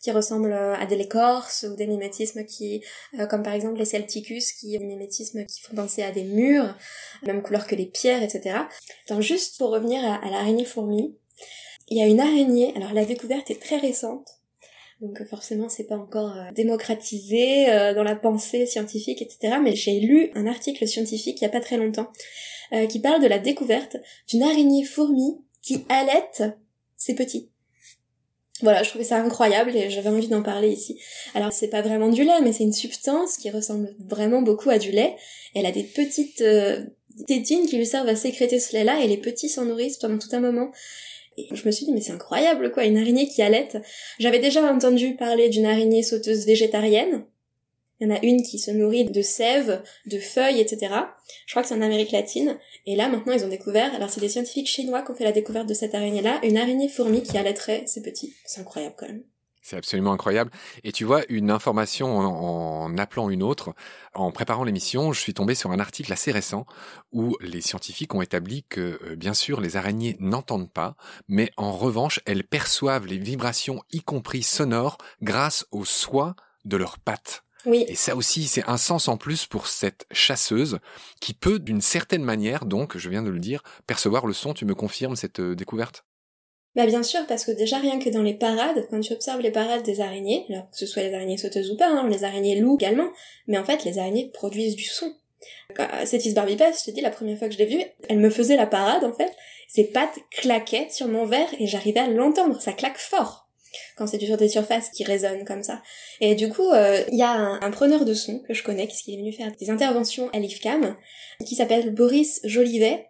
qui ressemblent à des l'écorce ou des mimétismes qui, comme par exemple les celticus, qui des mimétismes qui font penser à des murs, même couleur que les pierres, etc. Donc juste pour revenir à, à l'araignée fourmi, il y a une araignée, alors la découverte est très récente, donc forcément c'est pas encore euh, démocratisé euh, dans la pensée scientifique, etc. Mais j'ai lu un article scientifique il y a pas très longtemps euh, qui parle de la découverte d'une araignée fourmi qui allaite ses petits. Voilà, je trouvais ça incroyable et j'avais envie d'en parler ici. Alors c'est pas vraiment du lait, mais c'est une substance qui ressemble vraiment beaucoup à du lait. Elle a des petites tétines qui lui servent à sécréter ce lait-là et les petits s'en nourrissent pendant tout un moment. Et je me suis dit, mais c'est incroyable, quoi, une araignée qui allaite. J'avais déjà entendu parler d'une araignée sauteuse végétarienne. Il y en a une qui se nourrit de sève, de feuilles, etc. Je crois que c'est en Amérique latine. Et là, maintenant, ils ont découvert, alors c'est des scientifiques chinois qui ont fait la découverte de cette araignée-là, une araignée fourmi qui allaiterait ses petits. C'est incroyable quand même. C'est absolument incroyable. Et tu vois, une information en, appelant une autre, en préparant l'émission, je suis tombé sur un article assez récent où les scientifiques ont établi que, euh, bien sûr, les araignées n'entendent pas, mais en revanche, elles perçoivent les vibrations, y compris sonores, grâce au soie de leurs pattes. Oui. Et ça aussi, c'est un sens en plus pour cette chasseuse qui peut, d'une certaine manière, donc, je viens de le dire, percevoir le son. Tu me confirmes cette euh, découverte? Bah bien sûr, parce que déjà rien que dans les parades, quand tu observes les parades des araignées, alors que ce soit les araignées sauteuses ou pas, hein, les araignées loups également, mais en fait les araignées produisent du son. Cette barbipes, je te dis, la première fois que je l'ai vue, elle me faisait la parade en fait, ses pattes claquaient sur mon verre et j'arrivais à l'entendre, ça claque fort quand c'est sur des surfaces qui résonnent comme ça. Et du coup, euh, il y a un, preneur de son que je connais, qui est venu faire des interventions à l'IFCAM, qui s'appelle Boris Jolivet.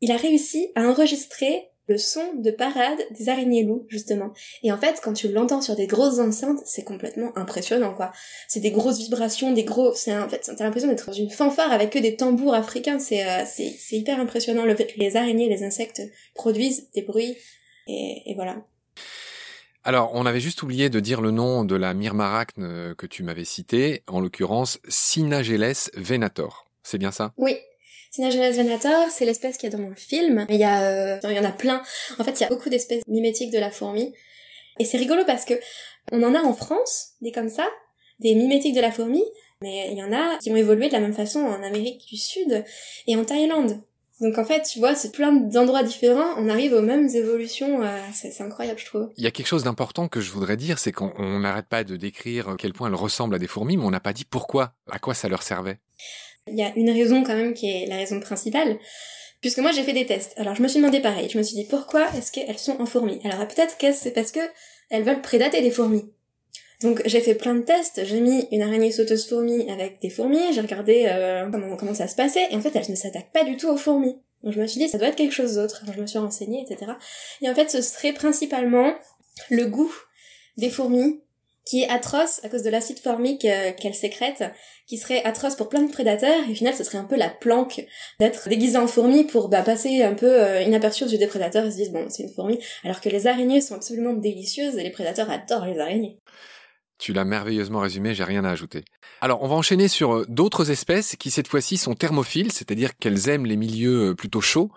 Il a réussi à enregistrer le son de parade des araignées loups, justement. Et en fait, quand tu l'entends sur des grosses enceintes, c'est complètement impressionnant, quoi. C'est des grosses vibrations, des gros, c'est en fait, t'as l'impression d'être dans une fanfare avec que des tambours africains, c'est, euh, c'est, c'est hyper impressionnant le fait que les araignées, les insectes produisent des bruits, et, et voilà. Alors, on avait juste oublié de dire le nom de la myrmarachne euh, que tu m'avais cité, en l'occurrence Cynageles venator. C'est bien ça? Oui, C'est l'espèce qu'il y a dans mon film. Il y euh, il y en a plein. En fait, il y a beaucoup d'espèces mimétiques de la fourmi. Et c'est rigolo parce que on en a en France, des comme ça, des mimétiques de la fourmi, mais il y en a qui ont évolué de la même façon en Amérique du Sud et en Thaïlande. Donc en fait, tu vois, c'est plein d'endroits différents, on arrive aux mêmes évolutions, euh, c'est incroyable je trouve. Il y a quelque chose d'important que je voudrais dire, c'est qu'on n'arrête pas de décrire quel point elles ressemblent à des fourmis, mais on n'a pas dit pourquoi, à quoi ça leur servait. Il y a une raison quand même qui est la raison principale. Puisque moi j'ai fait des tests. Alors je me suis demandé pareil. Je me suis dit pourquoi est-ce qu'elles sont en fourmis? Alors peut-être que c'est parce que elles veulent prédater des fourmis. Donc j'ai fait plein de tests, j'ai mis une araignée sauteuse fourmi avec des fourmis, j'ai regardé euh, comment, comment ça se passait, et en fait elles ne s'attaquent pas du tout aux fourmis. Donc je me suis dit ça doit être quelque chose d'autre, je me suis renseignée, etc. Et en fait ce serait principalement le goût des fourmis qui est atroce à cause de l'acide formique euh, qu'elle sécrète, qui serait atroce pour plein de prédateurs, et au final ce serait un peu la planque d'être déguisé en fourmi pour bah, passer un peu euh, inaperçu aux yeux des prédateurs et se disent bon c'est une fourmi, alors que les araignées sont absolument délicieuses et les prédateurs adorent les araignées. Tu l'as merveilleusement résumé, j'ai rien à ajouter. Alors, on va enchaîner sur euh, d'autres espèces qui cette fois-ci sont thermophiles, c'est-à-dire qu'elles aiment les milieux plutôt chauds.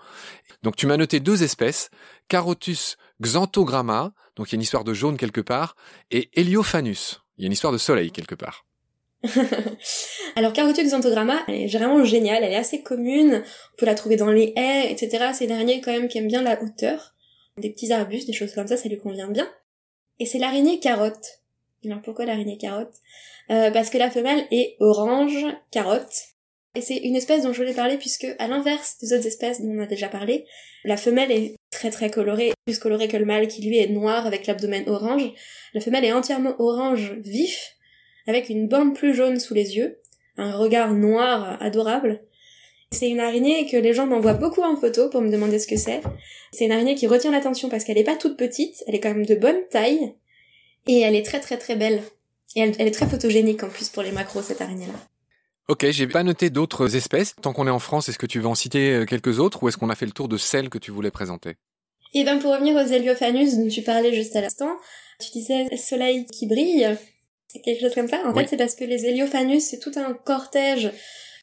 Donc tu m'as noté deux espèces, Carotus xanthogramma, donc il y a une histoire de jaune quelque part, et Heliophanus, il y a une histoire de soleil quelque part. *laughs* Alors Carotus xanthogramma, elle est vraiment géniale, elle est assez commune, on peut la trouver dans les haies, etc. C'est araignée quand même qui aime bien la hauteur, des petits arbustes, des choses comme ça, ça lui convient bien. Et c'est l'araignée carotte. Alors pourquoi l'araignée carotte? Euh, Parce que la femelle est orange carotte, et c'est une espèce dont je voulais parler puisque, à l'inverse des autres espèces dont on a déjà parlé, la femelle est très très colorée, plus colorée que le mâle qui lui est noir avec l'abdomen orange. La femelle est entièrement orange vif, avec une bande plus jaune sous les yeux, un regard noir adorable. C'est une araignée que les gens m'envoient beaucoup en photo pour me demander ce que c'est. C'est une araignée qui retient l'attention parce qu'elle est pas toute petite, elle est quand même de bonne taille, et elle est très très très belle. Et elle, elle est très photogénique en plus pour les macros, cette araignée-là. Ok, j'ai pas noté d'autres espèces. Tant qu'on est en France, est-ce que tu veux en citer euh, quelques autres ou est-ce qu'on a fait le tour de celles que tu voulais présenter? Et ben pour revenir aux Heliophanus dont tu parlais juste à l'instant, tu disais le soleil qui brille, quelque chose comme ça. En fait, c'est parce que les Heliophanus, c'est tout un cortège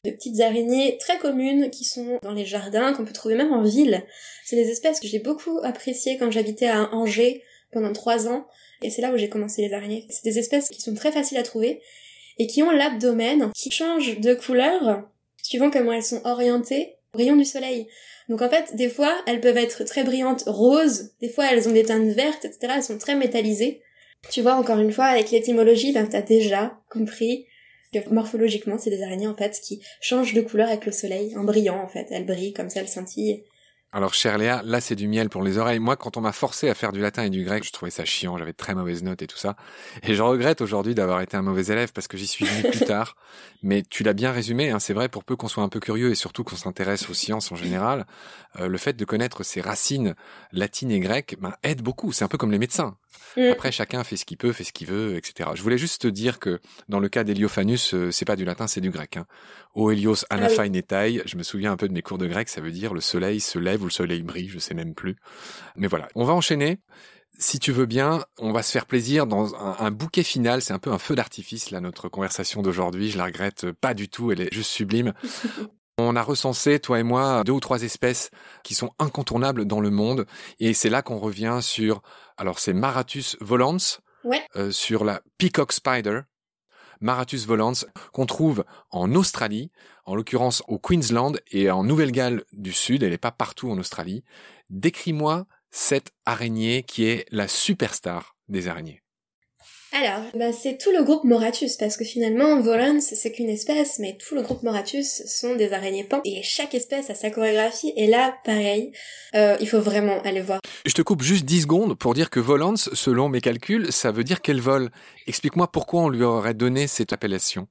de petites araignées très communes qui sont dans les jardins, qu'on peut trouver même en ville. C'est des espèces que j'ai beaucoup appréciées quand j'habitais à Angers pendant trois ans, et c'est là où j'ai commencé les araignées. C'est des espèces qui sont très faciles à trouver et qui ont l'abdomen qui change de couleur suivant comment elles sont orientées au rayon du soleil. Donc en fait, des fois, elles peuvent être très brillantes roses, des fois elles ont des teintes vertes, etc. Elles sont très métallisées. Tu vois, encore une fois, avec l'étymologie, ben t'as déjà compris que morphologiquement, c'est des araignées en fait qui changent de couleur avec le soleil, en brillant en fait. Elles brillent comme ça, elles scintillent. Alors, cher Léa, là, c'est du miel pour les oreilles. Moi, quand on m'a forcé à faire du latin et du grec, je trouvais ça chiant, j'avais très mauvaise note et tout ça. Et je regrette aujourd'hui d'avoir été un mauvais élève parce que j'y suis venu plus tard. *laughs* Mais tu l'as bien résumé, hein, c'est vrai, pour peu qu'on soit un peu curieux et surtout qu'on s'intéresse aux sciences en général, euh, le fait de connaître ses racines latines et grecques ben, aide beaucoup. C'est un peu comme les médecins. Mm. Après, chacun fait ce qu'il peut, fait ce qu'il veut, etc. Je voulais juste te dire que dans le cas d'Heliophanus, euh, c'est pas du latin, c'est du grec. Hein. O Helios ah anaphainetai, je me souviens un peu de mes cours de grec, ça veut dire le soleil se lève ou le soleil brille, je sais même plus. Mais voilà, on va enchaîner. Si tu veux bien, on va se faire plaisir dans un, bouquet final. C'est un peu un feu d'artifice, là, notre conversation d'aujourd'hui. Je la regrette pas du tout. Elle est juste sublime. *laughs* On a recensé, toi et moi, deux ou trois espèces qui sont incontournables dans le monde. Et c'est là qu'on revient sur, alors c'est Maratus volans, euh, sur la Peacock Spider, Maratus volans, qu'on trouve en Australie, en l'occurrence au Queensland et en Nouvelle-Galles du Sud. Elle n'est pas partout en Australie. Décris-moi cette araignée qui est la superstar des araignées. Alors, bah, c'est tout le groupe Moratus, parce que finalement, Volans, c'est qu'une espèce, mais tout le groupe Moratus sont des araignées pans, et chaque espèce a sa chorégraphie, et là, pareil, euh, il faut vraiment aller voir. Je te coupe juste 10 secondes pour dire que Volans, selon mes calculs, ça veut dire qu'elle vole. Explique-moi pourquoi on lui aurait donné cette appellation.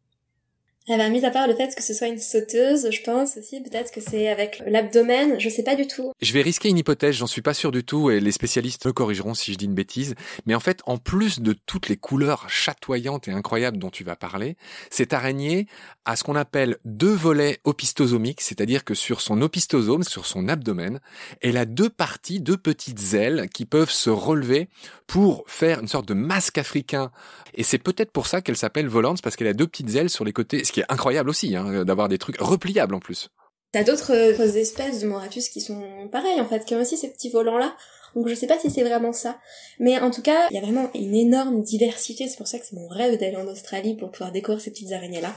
Eh ben, mis à part le fait que ce soit une sauteuse, je pense aussi peut-être que c'est avec l'abdomen, je sais pas du tout. Je vais risquer une hypothèse, j'en suis pas sûr du tout et les spécialistes me corrigeront si je dis une bêtise, mais en fait, en plus de toutes les couleurs chatoyantes et incroyables dont tu vas parler, cette araignée a ce qu'on appelle deux volets opistosomiques, c'est-à-dire que sur son opistosome, sur son abdomen, elle a deux parties, deux petites ailes qui peuvent se relever pour faire une sorte de masque africain. Et c'est peut-être pour ça qu'elle s'appelle volante, parce qu'elle a deux petites ailes sur les côtés, est incroyable aussi, hein, d'avoir des trucs repliables en plus. T'as d'autres euh, espèces de moratus qui sont pareilles en fait, qui ont aussi ces petits volants là. Donc je sais pas si c'est vraiment ça. Mais en tout cas, il y a vraiment une énorme diversité. C'est pour ça que c'est mon rêve d'aller en Australie pour pouvoir découvrir ces petites araignées là.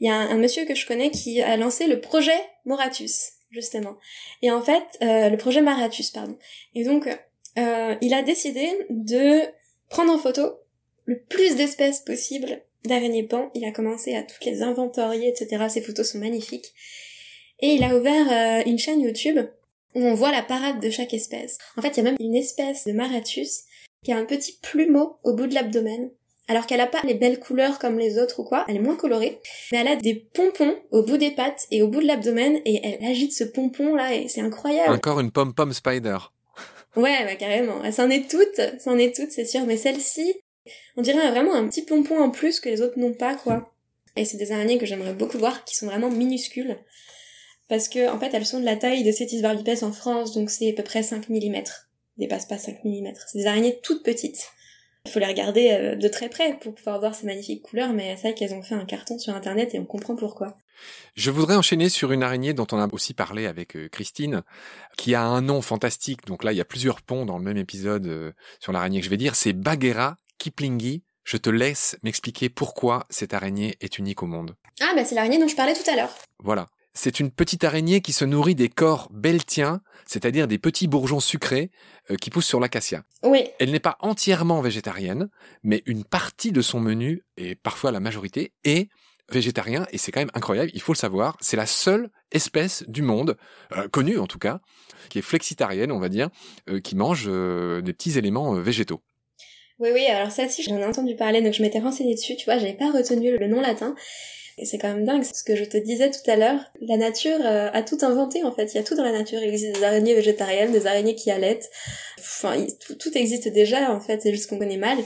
Il y a un, monsieur que je connais qui a lancé le projet Moratus, justement. Et en fait, euh, le projet Maratus, pardon. Et donc, euh, il a décidé de prendre en photo le plus d'espèces possibles d'araignées pan. Il a commencé à toutes les inventorier, etc. Ses photos sont magnifiques. Et il a ouvert euh, une chaîne YouTube où on voit la parade de chaque espèce. En fait, il y a même une espèce de Maratus qui a un petit plumeau au bout de l'abdomen. Alors qu'elle a pas les belles couleurs comme les autres ou quoi, elle est moins colorée, mais elle a des pompons au bout des pattes et au bout de l'abdomen et elle agite ce pompon là et c'est incroyable. Encore une pom-pom spider. Ouais, bah carrément. C'en est toutes, c'en est toutes, c'est sûr, mais celle-ci, on dirait vraiment un petit pompon en plus que les autres n'ont pas, quoi. Et c'est des araignées que j'aimerais beaucoup voir, qui sont vraiment minuscules. Parce que, en fait, elles sont de la taille de Cetis barbipes en France, donc c'est à peu près 5 mm. Dépasse pas 5 mm. C'est des araignées toutes petites. Il faut les regarder euh, de très près pour pouvoir voir ces magnifiques couleurs, mais c'est vrai qu'elles ont fait un carton sur internet et on comprend pourquoi. Je voudrais enchaîner sur une araignée dont on a aussi parlé avec euh, Christine, qui a un nom fantastique. Donc là, il y a plusieurs ponts dans le même épisode euh, sur l'araignée que je vais dire. C'est Bagheera kiplingi. Je te laisse m'expliquer pourquoi cette araignée est unique au monde. Ah, bah c'est l'araignée dont je parlais tout à l'heure. Voilà. C'est une petite araignée qui se nourrit des corps beltiens, c'est-à-dire des petits bourgeons sucrés euh, qui poussent sur l'acacia. Oui. Elle n'est pas entièrement végétarienne, mais une partie de son menu, et parfois la majorité, est végétarien, et c'est quand même incroyable, il faut le savoir, c'est la seule espèce du monde, euh, connue en tout cas, qui est flexitarienne, on va dire, euh, qui mange des petits éléments végétaux. Oui, oui, alors ça aussi, j'en ai entendu parler, donc je m'étais renseignée dessus, tu vois, j'avais pas retenu le nom latin, et c'est quand même dingue, ce que je te disais tout à l'heure. La nature euh, a tout inventé en fait. Il y a tout dans la nature. Il existe des araignées végétariennes, des araignées qui allaitent. Enfin, tout, existe déjà en fait. C'est juste qu'on connaît mal.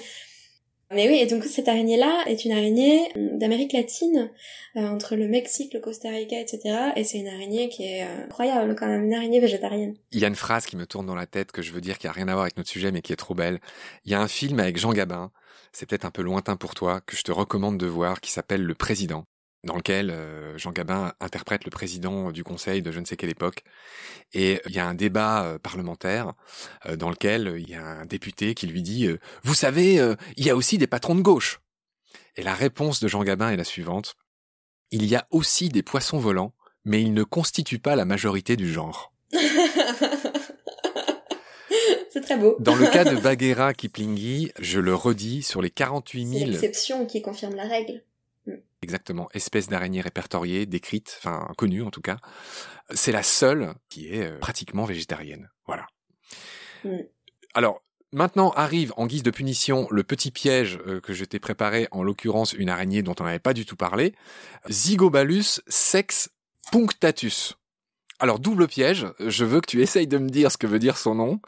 Mais oui, et donc cette araignée-là est une araignée d'Amérique latine, euh, entre le Mexique, le Costa Rica, etc. Et c'est une araignée qui est euh, incroyable quand même, une araignée végétarienne. Il y a une phrase qui me tourne dans la tête que je veux dire qui a rien à voir avec notre sujet mais qui est trop belle. Il y a un film avec Jean Gabin, c'est peut-être un peu lointain pour toi, que je te recommande de voir, qui s'appelle Le Président dans lequel euh, Jean Gabin interprète le président du Conseil de je ne sais quelle époque. Et il y a un débat euh, parlementaire euh, dans lequel il y a un député qui lui dit Vous savez, il y a aussi des patrons de gauche. Et la réponse de Jean Gabin est la suivante. Il y a aussi des poissons volants, mais ils ne constituent pas la majorité du genre. *laughs* C'est très beau. Dans le cas de *laughs* Bagheera Kiplingi, je le redis, sur les 48 000... C'est l'exception qui confirme la règle. Exactement, espèce d'araignée répertoriée, décrite, enfin connue en tout cas. C'est la seule qui est euh, pratiquement végétarienne. Voilà. Mm. Alors, maintenant arrive en guise de punition le petit piège euh, que je t'ai préparé, en l'occurrence une araignée dont on n'avait pas du tout parlé, Zygobalus sex punctatus. Alors, double piège, je veux que tu essayes de me dire ce que veut dire son nom.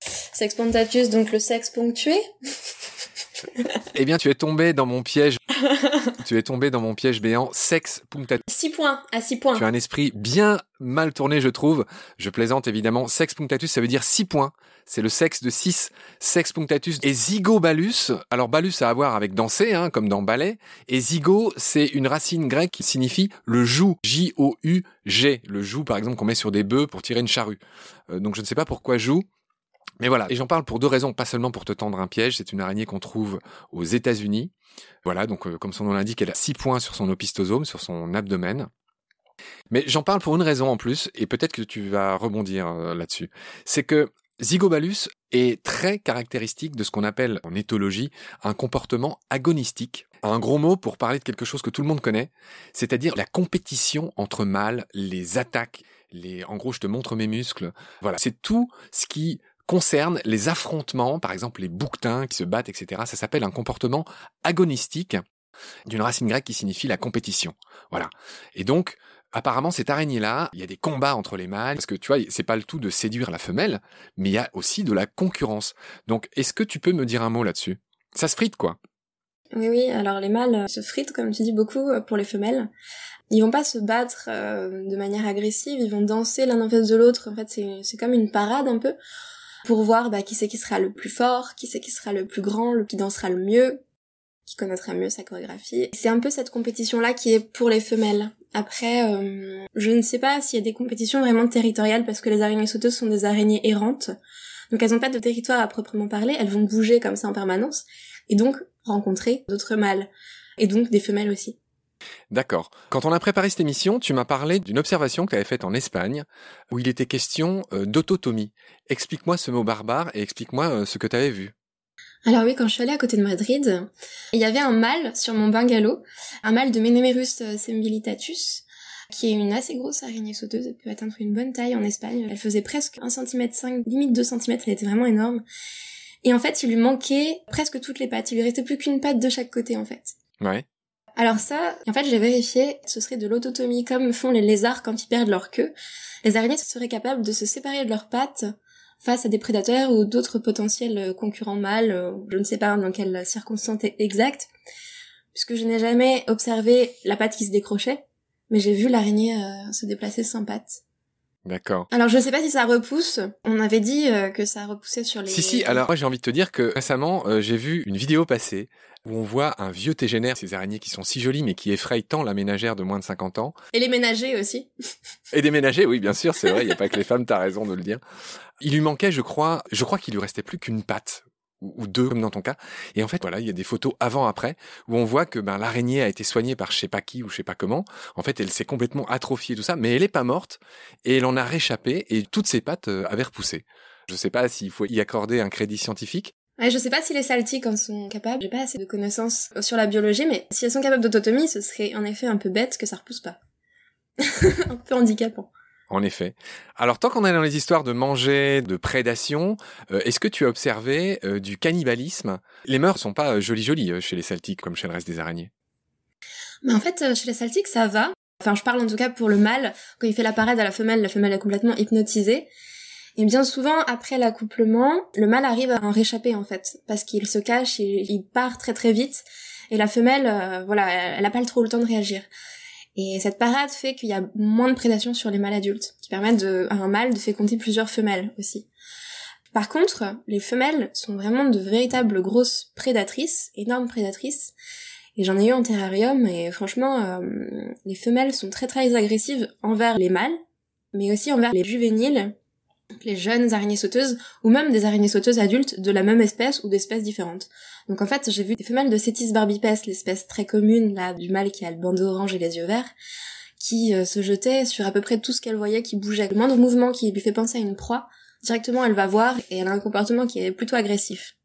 Sex punctatus, donc le sexe ponctué? *laughs* eh bien, tu es tombé dans mon piège. tu es tombé dans mon piège béant. Sex punctatus. 6 points, à 6 points. Tu as un esprit bien mal tourné, je trouve. Je plaisante évidemment. Sex punctatus, ça veut dire 6 points. C'est le sexe de 6. Sex punctatus. Et zygobalus. Alors, balus a à voir avec danser, hein, comme dans ballet. Et zygo, c'est une racine grecque qui signifie le joug. J-O-U-G. Le joug, par exemple, qu'on met sur des bœufs pour tirer une charrue. Euh, donc, je ne sais pas pourquoi joug. Mais voilà, et j'en parle pour deux raisons, pas seulement pour te tendre un piège, c'est une araignée qu'on trouve aux États-Unis. Voilà, donc euh, comme son nom l'indique, elle a six points sur son opistosome, sur son abdomen. Mais j'en parle pour une raison en plus, et peut-être que tu vas rebondir euh, là-dessus. C'est que Zygobalus est très caractéristique de ce qu'on appelle en éthologie un comportement agonistique. Un gros mot pour parler de quelque chose que tout le monde connaît, c'est-à-dire la compétition entre mâles, les attaques, les, en gros, je te montre mes muscles. Voilà, c'est tout ce qui concerne les affrontements, par exemple les bouquetins qui se battent, etc. Ça s'appelle un comportement agonistique d'une racine grecque qui signifie la compétition. Voilà. Et donc, apparemment, cette araignée-là, il y a des combats entre les mâles, parce que tu vois, c'est pas le tout de séduire la femelle, mais il y a aussi de la concurrence. Donc, est-ce que tu peux me dire un mot là-dessus? Ça se frite, quoi. Oui, oui, alors les mâles se fritent, comme tu dis, beaucoup euh, pour les femelles. Ils vont pas se battre euh, de manière agressive, ils vont danser l'un en face de l'autre. En fait, c'est comme une parade un peu pour voir bah, qui c'est qui sera le plus fort, qui c'est qui sera le plus grand, le qui dansera le mieux, qui connaîtra mieux sa chorégraphie. C'est un peu cette compétition-là qui est pour les femelles. Après, euh, je ne sais pas s'il y a des compétitions vraiment territoriales parce que les araignées sauteuses sont des araignées errantes. Donc elles n'ont pas de territoire à proprement parler, elles vont bouger comme ça en permanence et donc rencontrer d'autres mâles et donc des femelles aussi. D'accord. Quand on a préparé cette émission, tu m'as parlé d'une observation que tu avais faite en Espagne, où il était question euh, d'autotomie. Explique-moi ce mot barbare et explique-moi euh, ce que tu avais vu. Alors oui, quand je suis allée à côté de Madrid, il y avait un mâle sur mon bungalow, un mâle de Menemerus euh, sembilitatus, qui est une assez grosse araignée sauteuse, elle peut atteindre une bonne taille en Espagne. Elle faisait presque 1 cm 5, limite 2 cm, elle était vraiment énorme. Et en fait, il lui manquait presque toutes les pattes, il lui restait plus qu'une patte de chaque côté en fait. Ouais. Alors ça, en fait, j'ai vérifié, ce serait de l'autotomie comme font les lézards quand ils perdent leur queue. Les araignées seraient capables de se séparer de leurs pattes face à des prédateurs ou d'autres potentiels concurrents mâles, euh, je ne sais pas dans quelles circonstances exactes, puisque je n'ai jamais observé la patte qui se décrochait, mais j'ai vu l'araignée euh, se déplacer sans pattes. D'accord. Alors je ne sais pas si ça repousse. On avait dit euh, que ça repoussait sur les. Si si. Alors moi j'ai envie de te dire que récemment j'ai vu une vidéo passer où on voit un vieux tégénaire, ces araignées qui sont si jolies mais qui effrayent tant la ménagère de moins de 50 ans. Et les ménagers aussi. Et des ménagers, oui, bien sûr, c'est vrai, il n'y a pas que les femmes, t'as raison de le dire. Il lui manquait, je crois, je crois qu'il lui restait plus qu'une patte ou deux comme dans ton cas. Et en fait, voilà, il y a des photos avant-après où on voit que ben l'araignée a été soignée par je sais pas qui ou je sais pas comment. En fait, elle s'est complètement atrophiée tout ça, mais elle est pas morte et elle en a réchappé et toutes ses pattes euh, avaient repoussé. Je sais pas s'il faut y accorder un crédit scientifique, Ouais, je sais pas si les saltiques en sont capables, j'ai pas assez de connaissances sur la biologie, mais si elles sont capables d'autotomie, ce serait en effet un peu bête que ça repousse pas. *laughs* un peu handicapant. En effet. Alors, tant qu'on est dans les histoires de manger, de prédation, euh, est-ce que tu as observé euh, du cannibalisme? Les mœurs sont pas jolies jolies euh, chez les saltiques comme chez le reste des araignées. Mais en fait, chez les saltiques, ça va. Enfin, je parle en tout cas pour le mâle. Quand il fait la parade à la femelle, la femelle est complètement hypnotisée. Et bien souvent, après l'accouplement, le mâle arrive à en réchapper en fait, parce qu'il se cache, il, part très très vite, et la femelle, euh, voilà, elle n'a pas trop le temps de réagir. Et cette parade fait qu'il y a moins de prédation sur les mâles adultes, qui permettent à un mâle de féconder plusieurs femelles aussi. Par contre, les femelles sont vraiment de véritables grosses prédatrices, énormes prédatrices, et j'en ai eu en terrarium, et franchement, euh, les femelles sont très très agressives envers les mâles, mais aussi envers les juvéniles, les jeunes araignées sauteuses, ou même des araignées sauteuses adultes de la même espèce ou d'espèces différentes. Donc en fait, j'ai vu des femelles de Cetis barbipes, l'espèce très commune là du mâle qui a le bandeau orange et les yeux verts, qui euh, se jetait sur à peu près tout ce qu'elle voyait qui bougeait. Le moindre mouvement qui lui fait penser à une proie, directement elle va voir et elle a un comportement qui est plutôt agressif.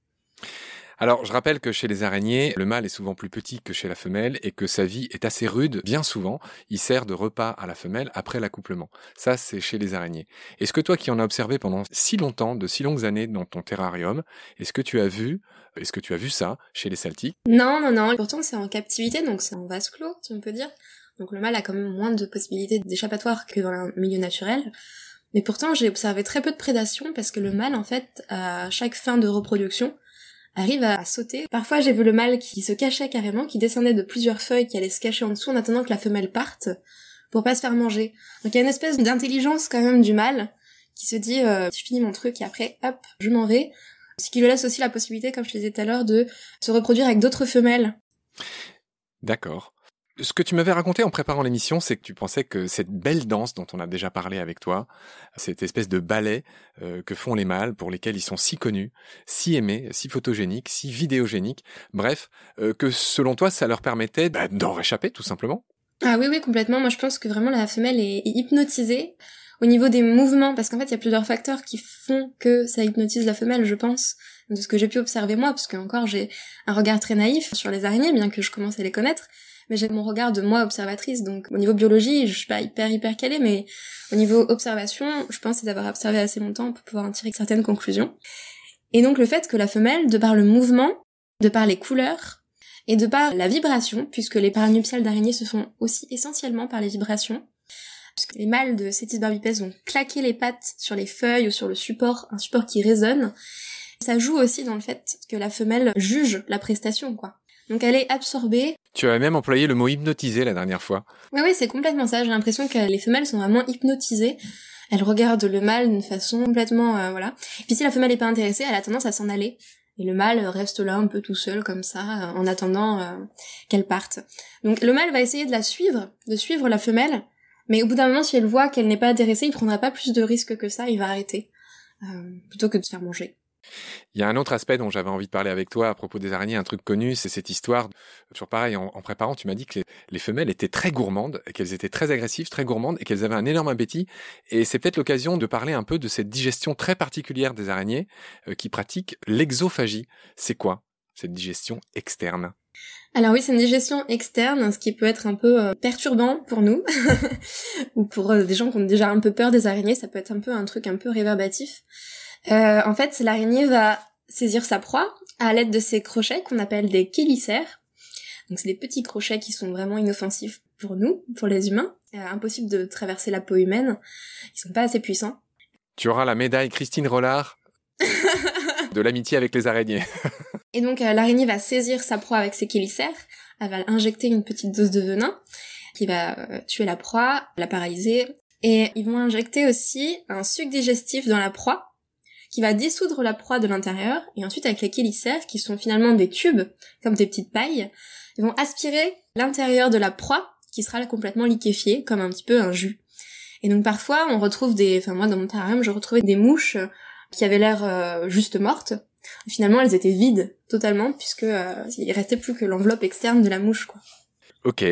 Alors, je rappelle que chez les araignées, le mâle est souvent plus petit que chez la femelle et que sa vie est assez rude. Bien souvent, il sert de repas à la femelle après l'accouplement. Ça, c'est chez les araignées. Est-ce que toi qui en as observé pendant si longtemps, de si longues années dans ton terrarium, est-ce que tu as vu, est-ce que tu as vu ça chez les saltiques? Non, non, non. Pourtant, c'est en captivité, donc c'est en vase clos, si on peut dire. Donc le mâle a quand même moins de possibilités d'échappatoire que dans un milieu naturel. Mais pourtant, j'ai observé très peu de prédation parce que le mâle, en fait, à chaque fin de reproduction, arrive à sauter. Parfois, j'ai vu le mâle qui se cachait carrément, qui descendait de plusieurs feuilles, qui allait se cacher en dessous en attendant que la femelle parte pour pas se faire manger. Donc il y a une espèce d'intelligence quand même du mâle qui se dit euh, je finis mon truc et après hop je m'en vais. Ce qui lui laisse aussi la possibilité, comme je le disais tout à l'heure, de se reproduire avec d'autres femelles. D'accord. Ce que tu m'avais raconté en préparant l'émission, c'est que tu pensais que cette belle danse dont on a déjà parlé avec toi, cette espèce de ballet euh, que font les mâles, pour lesquels ils sont si connus, si aimés, si photogéniques, si vidéogéniques, bref, euh, que selon toi, ça leur permettait bah, d'en réchapper tout simplement? Ah oui, oui, complètement. Moi, je pense que vraiment la femelle est hypnotisée au niveau des mouvements, parce qu'en fait, il y a plusieurs facteurs qui font que ça hypnotise la femelle, je pense, de ce que j'ai pu observer moi, parce que encore j'ai un regard très naïf sur les araignées, bien que je commence à les connaître mais j'ai mon regard de moi observatrice, donc au niveau biologie, je suis pas hyper hyper calée, mais au niveau observation, je pense d'avoir observé assez longtemps pour pouvoir en tirer certaines conclusions. Et donc le fait que la femelle, de par le mouvement, de par les couleurs, et de par la vibration, puisque les paranuptiales d'araignées se font aussi essentiellement par les vibrations, puisque les mâles de Cetis barbipes vont claquer les pattes sur les feuilles ou sur le support, un support qui résonne, ça joue aussi dans le fait que la femelle juge la prestation, quoi. Donc elle est absorbée. Tu as même employé le mot hypnotisé la dernière fois. Oui, oui, c'est complètement ça. J'ai l'impression que les femelles sont vraiment hypnotisées. Elles regardent le mâle d'une façon complètement, euh, voilà. Puis si la femelle est pas intéressée, elle a tendance à s'en aller. Et le mâle reste là un peu tout seul comme ça, euh, en attendant euh, qu'elle parte. Donc le mâle va essayer de la suivre, de suivre la femelle. Mais au bout d'un moment, si elle voit qu'elle n'est pas intéressée, il prendra pas plus de risques que ça, il va arrêter. plutôt que de se faire manger. Il y a un autre aspect dont j'avais envie de parler avec toi à propos des araignées, un truc connu, c'est cette histoire. Toujours pareil, en, préparant, tu m'as dit que les, femelles étaient très gourmandes, qu'elles étaient très agressives, très gourmandes, et qu'elles avaient un énorme appétit. Et c'est peut-être l'occasion de parler un peu de cette digestion très particulière des araignées euh, qui pratiquent l'exophagie. C'est quoi cette digestion externe? Alors oui, c'est une digestion externe, ce qui peut être un peu euh, perturbant pour nous, *laughs* ou pour euh, des gens qui ont déjà un peu peur des araignées, ça peut être un peu un truc un peu réverbatif. Euh, en fait, l'araignée va saisir sa proie à l'aide de ses crochets qu'on appelle des chélicères. Donc c'est des petits crochets qui sont vraiment inoffensifs pour nous, pour les humains. Euh, impossible de traverser la peau humaine. Ils sont pas assez puissants. Tu auras la médaille Christine Rollard *laughs* de l'amitié avec les araignées. *laughs* Et donc euh, l'araignée va saisir sa proie avec ses chélicères. Elle va injecter une petite dose de venin qui va tuer la proie, la paralyser. Et ils vont injecter aussi un suc digestif dans la proie qui va dissoudre la proie de l'intérieur, et ensuite avec les chélicères, qui sont finalement des tubes, comme des petites pailles, ils vont aspirer l'intérieur de la proie, qui sera complètement liquéfié, comme un petit peu un jus. Et donc parfois, on retrouve des... Enfin moi, dans mon terrarium, je retrouvais des mouches qui avaient l'air euh, juste mortes. finalement, elles étaient vides, totalement, puisque euh, il restait plus que l'enveloppe externe de la mouche, quoi. Ok.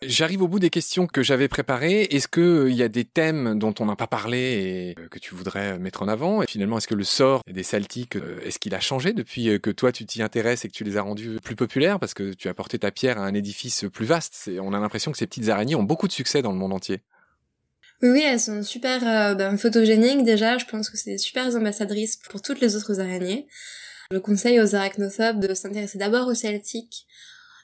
J'arrive au bout des questions que j'avais préparées. Est-ce qu'il euh, y a des thèmes dont on n'a pas parlé et euh, que tu voudrais mettre en avant? Et finalement, est-ce que le sort des Celtiques, euh, est-ce qu'il a changé depuis que toi tu t'y intéresses et que tu les as rendus plus populaires? Parce que tu as porté ta pierre à un édifice plus vaste On a l'impression que ces petites araignées ont beaucoup de succès dans le monde entier. Oui, elles sont super ben, photogéniques déjà. Je pense que c'est des super ambassadrices pour toutes les autres araignées. Je conseille aux arachnophobes de s'intéresser d'abord aux celtiques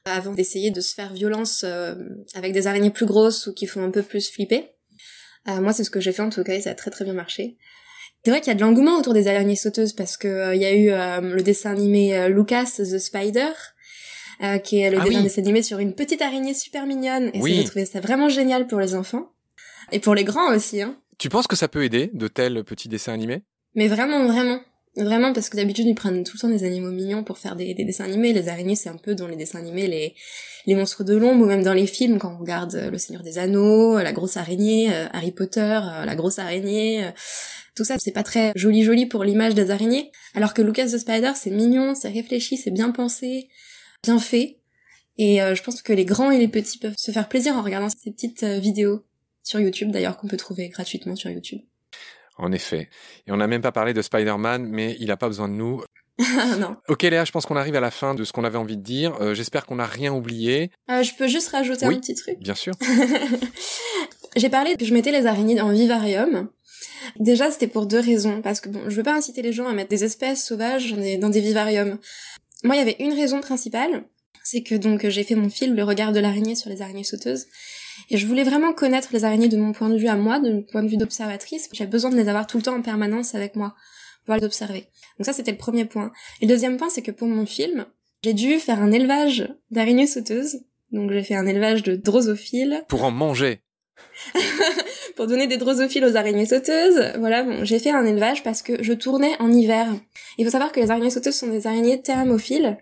avant d'essayer de se faire violence euh, avec des araignées plus grosses ou qui font un peu plus flipper. Euh, moi, c'est ce que j'ai fait en tout cas et ça a très très bien marché. C'est vrai qu'il y a de l'engouement autour des araignées sauteuses parce que euh, il y a eu euh, le dessin animé Lucas the Spider, qui est le Ah dessin oui. animé sur une petite araignée super mignonne. Et Oui. j'ai trouvé ça vraiment génial pour les enfants. Et pour les grands aussi, hein. Tu penses que ça peut aider de tels petits dessins animés? Mais vraiment, vraiment. Vraiment, parce que d'habitude, ils prennent tout le temps des animaux mignons pour faire des, des dessins animés. Les araignées, c'est un peu dans les dessins animés, les, les monstres de l'ombre, ou même dans les films, quand on regarde euh, Le Seigneur des Anneaux, euh, La Grosse Araignée, euh, Harry Potter, La Grosse Araignée, tout ça, c'est pas très joli joli pour l'image des araignées. Alors que Lucas the Spider, c'est mignon, c'est réfléchi, c'est bien pensé, bien fait. Et je pense que les grands et les petits peuvent se faire plaisir en regardant ces petites vidéos sur YouTube, d'ailleurs, qu'on peut trouver gratuitement sur YouTube. En effet. Et on n'a même pas parlé de Spider-Man, mais il n'a pas besoin de nous. *laughs* non. Ok Léa, je pense qu'on arrive à la fin de ce qu'on avait envie de dire. Euh, J'espère qu'on n'a rien oublié. Euh, je peux juste rajouter Oui. un petit truc. Bien sûr. *laughs* J'ai parlé que je mettais les araignées en vivarium. Déjà, c'était pour deux raisons. Parce que bon, je veux pas inciter les gens à mettre des espèces sauvages dans des, dans des vivariums. Moi, il y avait une raison principale. C'est que donc j'ai fait mon film Le regard de l'araignée sur les araignées sauteuses. Et je voulais vraiment connaître les araignées de mon point de vue à moi, de mon point de vue d'observatrice. J'ai besoin de les avoir tout le temps en permanence avec moi, pour pouvoir les observer. Donc ça, c'était le premier point. Et le deuxième point, c'est que pour mon film, j'ai dû faire un élevage d'araignées sauteuses. Donc j'ai fait un élevage de drosophiles Pour en manger. *laughs* pour donner des drosophiles aux araignées sauteuses. Voilà, bon, j'ai fait un élevage parce que je tournais en hiver. Il faut savoir que les araignées sauteuses sont des araignées thermophiles.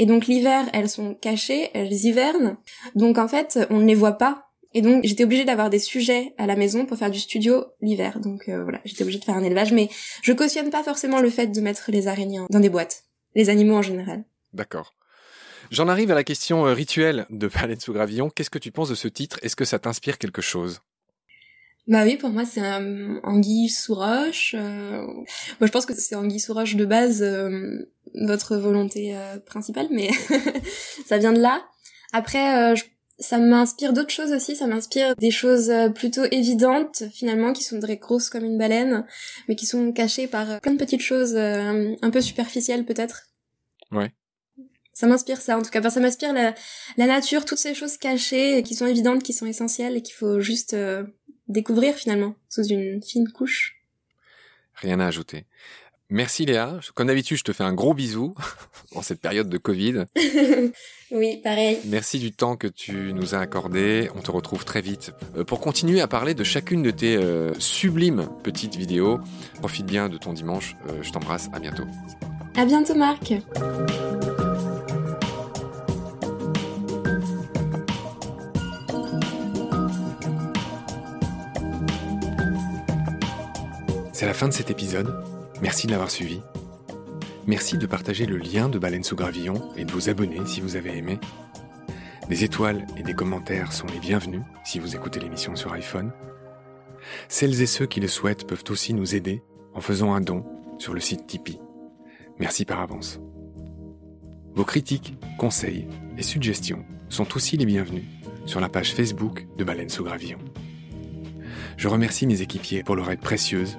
Et donc l'hiver, elles sont cachées, elles hivernent. Donc en fait, on ne les voit pas. Et donc j'étais obligée d'avoir des sujets à la maison pour faire du studio l'hiver. Donc euh, voilà, j'étais obligée de faire un élevage. Mais je cautionne pas forcément le fait de mettre les araignées dans des boîtes. Les animaux en général. D'accord. J'en arrive à la question euh, rituelle de *laughs* Baleine sous gravillon. Qu'est-ce que tu penses de ce titre? Est-ce que ça t'inspire quelque chose? Bah oui, pour moi c'est un anguille sous roche. euh, Moi je pense que c'est anguille sous roche de base, euh, votre volonté euh, principale, mais *laughs* ça vient de là. Après, euh, je- ça m'inspire d'autres choses aussi. Ça m'inspire des choses euh, plutôt évidentes finalement, qui sont très grosses comme une baleine, mais qui sont cachées par euh, plein de petites choses euh, un peu superficielles peut-être. Ouais. Ça m'inspire ça en tout cas. Enfin, ça m'inspire la, la nature, toutes ces choses cachées, qui sont évidentes, qui sont essentielles et qu'il faut juste euh, découvrir finalement sous une fine couche. Rien à ajouter. Merci Léa. Comme d'habitude, je te fais un gros bisou *laughs* en cette période de Covid. *laughs* oui, pareil. Merci du temps que tu nous as accordé. On te retrouve très vite euh, pour continuer à parler de chacune de tes euh, sublimes petites vidéos. Profite bien de ton dimanche. Euh, je t'embrasse. À bientôt. À bientôt Marc. C'est la fin de cet épisode. Merci de l'avoir suivi. Merci de partager le lien de Baleine sous Gravillon et de vous abonner si vous avez aimé. Des étoiles et des commentaires sont les bienvenus si vous écoutez l'émission sur iPhone. Celles et ceux qui le souhaitent peuvent aussi nous aider en faisant un don sur le site Tipeee. Merci par avance. Vos critiques, conseils et suggestions sont aussi les bienvenus sur la page Facebook de Baleine sous Gravillon. Je remercie mes équipiers pour leur aide précieuse